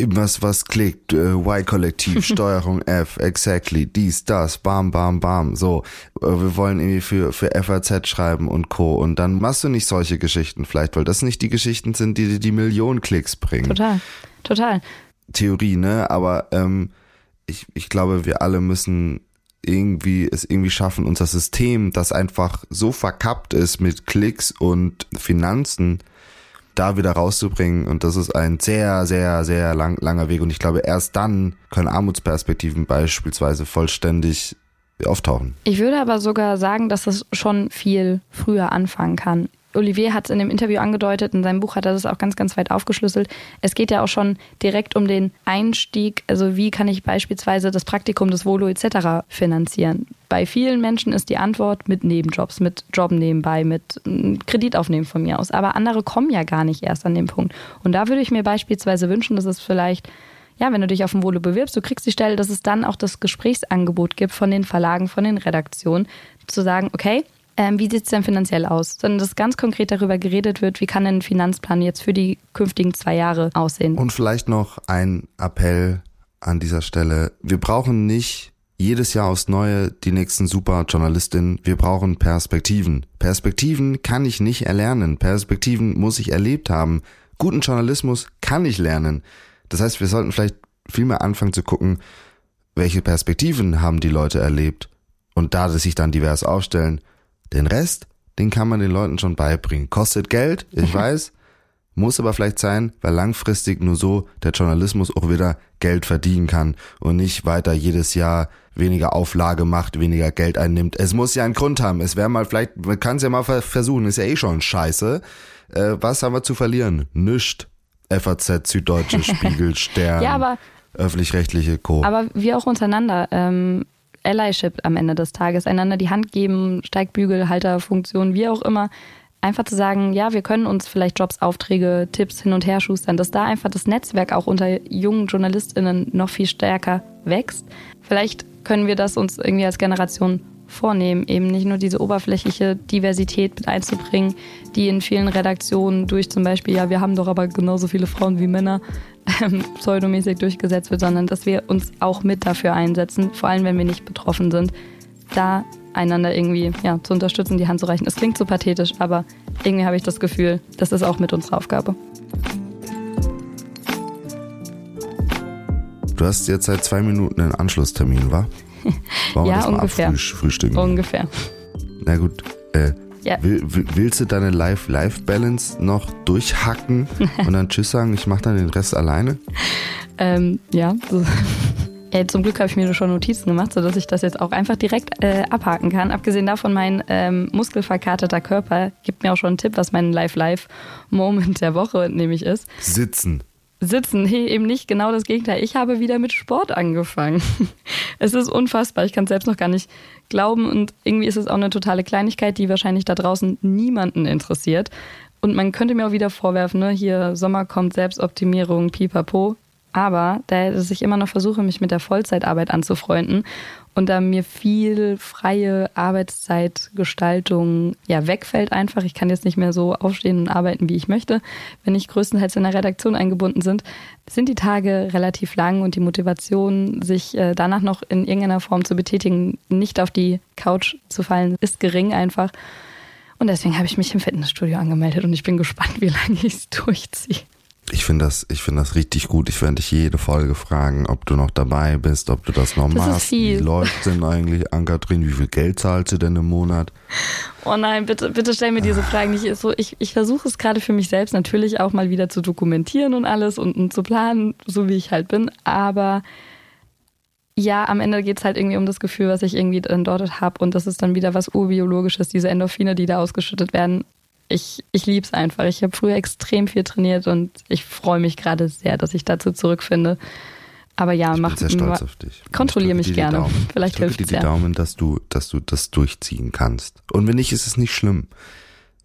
was, was klickt, äh, Y-Kollektiv, Steuerung F, exactly, dies, das, bam, bam, bam, so. Äh, wir wollen irgendwie für, für FAZ schreiben und Co. Und dann machst du nicht solche Geschichten vielleicht, weil das nicht die Geschichten sind, die dir die Millionen Klicks bringen. Total, total. Theorie, ne? Aber ähm, ich, ich glaube, wir alle müssen irgendwie es irgendwie schaffen, unser System, das einfach so verkappt ist mit Klicks und Finanzen, da wieder rauszubringen. Und das ist ein sehr, sehr, sehr lang, langer Weg. Und ich glaube, erst dann können Armutsperspektiven beispielsweise vollständig auftauchen. Ich würde aber sogar sagen, dass es schon viel früher anfangen kann. Olivier hat es in dem Interview angedeutet, in seinem Buch hat er das auch ganz, ganz weit aufgeschlüsselt. Es geht ja auch schon direkt um den Einstieg, also wie kann ich beispielsweise das Praktikum des Volo etc. finanzieren. Bei vielen Menschen ist die Antwort mit Nebenjobs, mit Job nebenbei, mit Kredit aufnehmen von mir aus. Aber andere kommen ja gar nicht erst an den Punkt. Und da würde ich mir beispielsweise wünschen, dass es vielleicht ja, wenn du dich auf dem Volo bewirbst, du kriegst die Stelle, dass es dann auch das Gesprächsangebot gibt von den Verlagen, von den Redaktionen, zu sagen, okay, ähm, wie sieht es denn finanziell aus? Sondern dass ganz konkret darüber geredet wird, wie kann ein Finanzplan jetzt für die künftigen zwei Jahre aussehen. Und vielleicht noch ein Appell an dieser Stelle. Wir brauchen nicht jedes Jahr aufs Neue die nächsten Superjournalistinnen. Wir brauchen Perspektiven. Perspektiven kann ich nicht erlernen. Perspektiven muss ich erlebt haben. Guten Journalismus kann ich lernen. Das heißt, wir sollten vielleicht viel mehr anfangen zu gucken, welche Perspektiven haben die Leute erlebt und da sich dann divers aufstellen. Den Rest, den kann man den Leuten schon beibringen. Kostet Geld, ich weiß, muss aber vielleicht sein, weil langfristig nur so der Journalismus auch wieder Geld verdienen kann und nicht weiter jedes Jahr weniger Auflage macht, weniger Geld einnimmt. Es muss ja einen Grund haben. Es wäre mal vielleicht, man kann es ja mal versuchen, ist ja eh schon scheiße. Äh, was haben wir zu verlieren? Nischt. FAZ, Süddeutsche, Spiegel, Stern, ja, aber, öffentlich-rechtliche Co. Aber wir auch untereinander. Ähm, Allyship am Ende des Tages, einander die Hand geben, Steigbügel, Halterfunktion, wie auch immer. Einfach zu sagen, ja, wir können uns vielleicht Jobs, Aufträge, Tipps hin und her schustern, dass da einfach das Netzwerk auch unter jungen JournalistInnen noch viel stärker wächst. Vielleicht können wir das uns irgendwie als Generation vornehmen, eben nicht nur diese oberflächliche Diversität mit einzubringen, die in vielen Redaktionen durch zum Beispiel, ja, wir haben doch aber genauso viele Frauen wie Männer, ähm, pseudomäßig durchgesetzt wird, sondern dass wir uns auch mit dafür einsetzen, vor allem wenn wir nicht betroffen sind, da einander irgendwie ja, zu unterstützen, die Hand zu reichen. Es klingt so pathetisch, aber irgendwie habe ich das Gefühl, das ist auch mit unserer Aufgabe. Du hast jetzt seit zwei Minuten einen Anschlusstermin, wa? ja, ungefähr. Frühstücken. Ungefähr. Na gut, äh, ja. will, willst du deine Life-Life-Balance noch durchhacken und dann Tschüss sagen, ich mache dann den Rest alleine? ähm, ja. Ey, zum Glück habe ich mir schon Notizen gemacht, sodass ich das jetzt auch einfach direkt äh, abhaken kann. Abgesehen davon, mein ähm, muskelverkaterter Körper gibt mir auch schon einen Tipp, was mein Life-Life-Moment der Woche nämlich ist. Sitzen sitzen. Nee, eben nicht genau das Gegenteil. Ich habe wieder mit Sport angefangen. Es ist unfassbar. Ich kann es selbst noch gar nicht glauben. Und irgendwie ist es auch eine totale Kleinigkeit, die wahrscheinlich da draußen niemanden interessiert. Und man könnte mir auch wieder vorwerfen, ne, hier Sommer kommt Selbstoptimierung, pipapo. Aber da ich immer noch versuche, mich mit der Vollzeitarbeit anzufreunden und da mir viel freie Arbeitszeitgestaltung ja wegfällt einfach. Ich kann jetzt nicht mehr so aufstehen und arbeiten, wie ich möchte, wenn ich größtenteils in der Redaktion eingebunden sind, sind die Tage relativ lang und die Motivation, sich äh, danach noch in irgendeiner Form zu betätigen, nicht auf die Couch zu fallen, ist gering einfach. Und deswegen habe ich mich im Fitnessstudio angemeldet und ich bin gespannt, wie lange ich es durchziehe. Ich finde das, ich finde das richtig gut. Ich werde dich jede Folge fragen, ob du noch dabei bist, ob du das noch das machst. Wie läuft denn eigentlich, Ann-Kathrin? Wie viel Geld zahlst du denn im Monat? Oh nein, bitte, bitte stell mir diese Fragen nicht so. Ich, ich versuche es gerade für mich selbst natürlich auch mal wieder zu dokumentieren und alles und, und zu planen, so wie ich halt bin. Aber ja, am Ende geht es halt irgendwie um das Gefühl, was ich irgendwie dort habe. Und das ist dann wieder was Urbiologisches, diese Endorphine, die da ausgeschüttet werden ich, ich liebe es einfach. Ich habe früher extrem viel trainiert und ich freue mich gerade sehr, dass ich dazu zurückfinde. Aber ja, ich mach bin sehr stolz auf dich. Kontrolliere mich gerne. Daumen. Vielleicht hilft dir die Daumen, dass du, dass du das durchziehen kannst. Und wenn nicht, ist es nicht schlimm.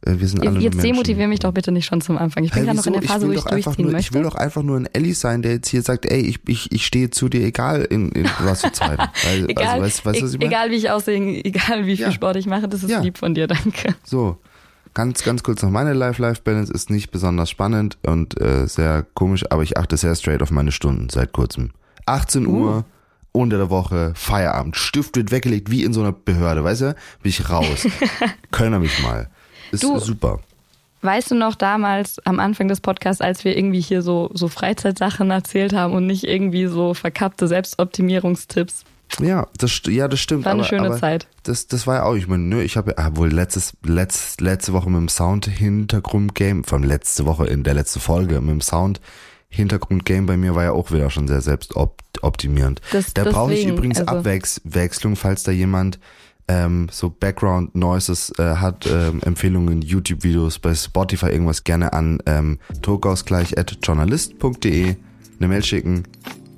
Äh, wir sind alle Jetzt demotiviere mich doch bitte nicht schon zum Anfang. Ich bin gerade noch in der Phase, wo ich durchziehen nur, möchte. Ich will doch einfach nur ein Ellie sein, der jetzt hier sagt, ey, ich, ich, ich stehe zu dir, egal in, in was für Zeiten. Weil, egal, also, weißt, weißt, was ich egal wie ich aussehe, egal wie viel ja. Sport ich mache, das ist ja. lieb von dir, danke. So, Ganz, ganz kurz noch, meine Life-Life-Balance ist nicht besonders spannend und äh, sehr komisch, aber ich achte sehr straight auf meine Stunden seit kurzem. 18 uh. Uhr, unter der Woche, Feierabend, Stift wird weggelegt wie in so einer Behörde, weißt du? Bin ich raus. Kölner mich mal. Ist du, super. Weißt du noch damals am Anfang des Podcasts, als wir irgendwie hier so, so Freizeitsachen erzählt haben und nicht irgendwie so verkappte Selbstoptimierungstipps? Ja, das, ja, das stimmt. War eine aber, schöne aber Zeit. Das, das war ja auch, ich meine, ne, ich habe ja wohl letztes, letzt, letzte Woche mit dem Sound-Hintergrund-Game, vor allem letzte Woche in der letzten Folge mit dem Sound-Hintergrund-Game bei mir war ja auch wieder schon sehr selbstoptimierend. Das, da brauche ich übrigens also Abwechslung, falls da jemand ähm, so Background Noises äh, hat, ähm, Empfehlungen, YouTube-Videos bei Spotify, irgendwas gerne an ähm, togausgleich.journalist.de eine Mail schicken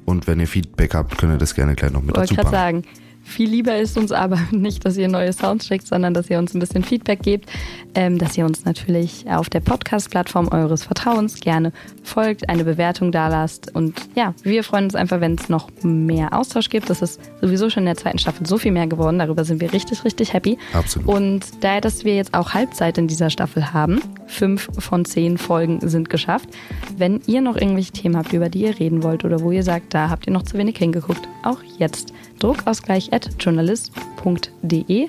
und wenn ihr Feedback habt, könnt ihr das gerne gleich noch mit dazu packen. sagen. Viel lieber ist uns aber nicht, dass ihr neue Sounds schickt, sondern dass ihr uns ein bisschen Feedback gebt, ähm, dass ihr uns natürlich auf der Podcast-Plattform eures Vertrauens gerne folgt, eine Bewertung da lasst. Und ja, wir freuen uns einfach, wenn es noch mehr Austausch gibt. Das ist sowieso schon in der zweiten Staffel so viel mehr geworden. Darüber sind wir richtig, richtig happy. Absolut. Und daher, dass wir jetzt auch Halbzeit in dieser Staffel haben, fünf von zehn Folgen sind geschafft. Wenn ihr noch irgendwelche Themen habt, über die ihr reden wollt oder wo ihr sagt, da habt ihr noch zu wenig hingeguckt, auch jetzt druckausgleich.journalist.de.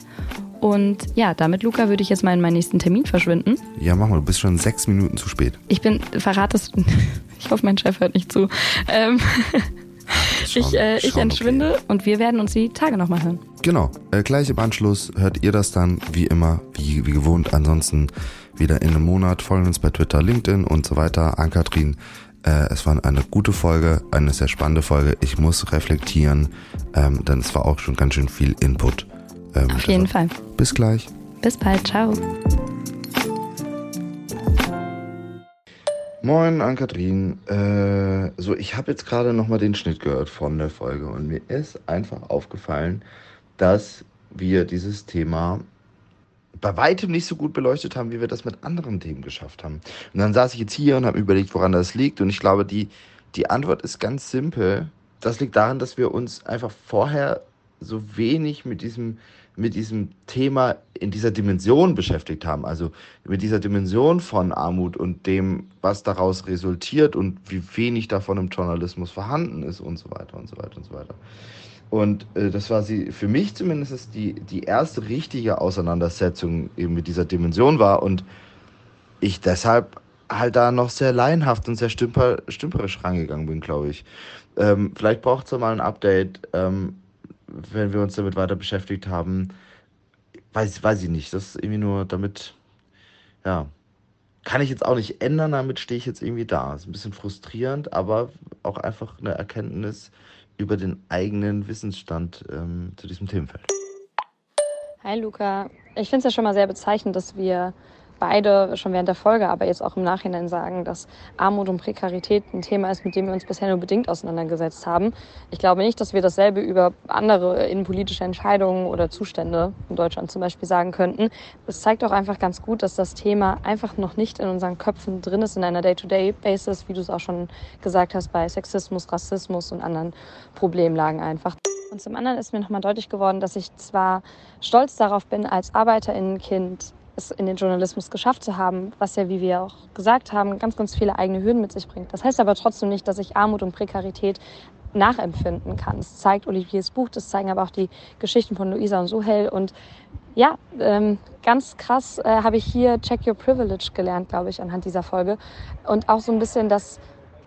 Und ja, damit, Luca, würde ich jetzt mal in meinen nächsten Termin verschwinden. Ja, mach mal, du bist schon sechs Minuten zu spät. Ich bin, verratest, ich hoffe, mein Chef hört nicht zu. Ähm, ich, äh, ich entschwinde okay. und wir werden uns die Tage nochmal hören. Genau, äh, gleich im Anschluss hört ihr das dann wie immer, wie, wie gewohnt. Ansonsten wieder in einem Monat. Folgen uns bei Twitter, LinkedIn und so weiter. An Kathrin äh, es war eine gute Folge, eine sehr spannende Folge. Ich muss reflektieren, ähm, denn es war auch schon ganz schön viel Input. Ähm, Auf jeden also, Fall. Bis gleich. Bis bald. Ciao. Moin, Ann-Kathrin. Äh, so, ich habe jetzt gerade nochmal den Schnitt gehört von der Folge und mir ist einfach aufgefallen, dass wir dieses Thema bei weitem nicht so gut beleuchtet haben, wie wir das mit anderen Themen geschafft haben. Und dann saß ich jetzt hier und habe überlegt, woran das liegt. Und ich glaube, die, die Antwort ist ganz simpel. Das liegt daran, dass wir uns einfach vorher so wenig mit diesem, mit diesem Thema in dieser Dimension beschäftigt haben. Also mit dieser Dimension von Armut und dem, was daraus resultiert und wie wenig davon im Journalismus vorhanden ist und so weiter und so weiter und so weiter. Und äh, das war sie für mich zumindest die, die erste richtige Auseinandersetzung eben mit dieser Dimension war und ich deshalb halt da noch sehr laienhaft und sehr stümper, stümperisch rangegangen bin, glaube ich. Ähm, vielleicht braucht es mal ein Update, ähm, wenn wir uns damit weiter beschäftigt haben. Weiß, weiß ich nicht. Das ist irgendwie nur damit, ja, kann ich jetzt auch nicht ändern, damit stehe ich jetzt irgendwie da. Ist ein bisschen frustrierend, aber auch einfach eine Erkenntnis, über den eigenen Wissensstand ähm, zu diesem Themenfeld. Hi Luca, ich finde es ja schon mal sehr bezeichnend, dass wir beide schon während der Folge, aber jetzt auch im Nachhinein sagen, dass Armut und Prekarität ein Thema ist, mit dem wir uns bisher nur bedingt auseinandergesetzt haben. Ich glaube nicht, dass wir dasselbe über andere innenpolitische Entscheidungen oder Zustände in Deutschland zum Beispiel sagen könnten. Es zeigt auch einfach ganz gut, dass das Thema einfach noch nicht in unseren Köpfen drin ist, in einer Day-to-Day-Basis, wie du es auch schon gesagt hast, bei Sexismus, Rassismus und anderen Problemlagen einfach. Und zum anderen ist mir nochmal deutlich geworden, dass ich zwar stolz darauf bin, als Arbeiterinnenkind es in den Journalismus geschafft zu haben, was ja, wie wir auch gesagt haben, ganz, ganz viele eigene Hürden mit sich bringt. Das heißt aber trotzdem nicht, dass ich Armut und Prekarität nachempfinden kann. Das zeigt Oliviers Buch, das zeigen aber auch die Geschichten von Luisa und Suhel. Und ja, ähm, ganz krass äh, habe ich hier Check Your Privilege gelernt, glaube ich, anhand dieser Folge. Und auch so ein bisschen, dass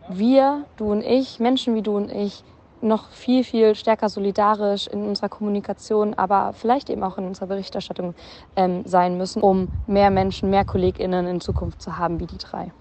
wir, du und ich, Menschen wie du und ich, noch viel, viel stärker solidarisch in unserer Kommunikation, aber vielleicht eben auch in unserer Berichterstattung ähm, sein müssen, um mehr Menschen, mehr KollegInnen in Zukunft zu haben wie die drei.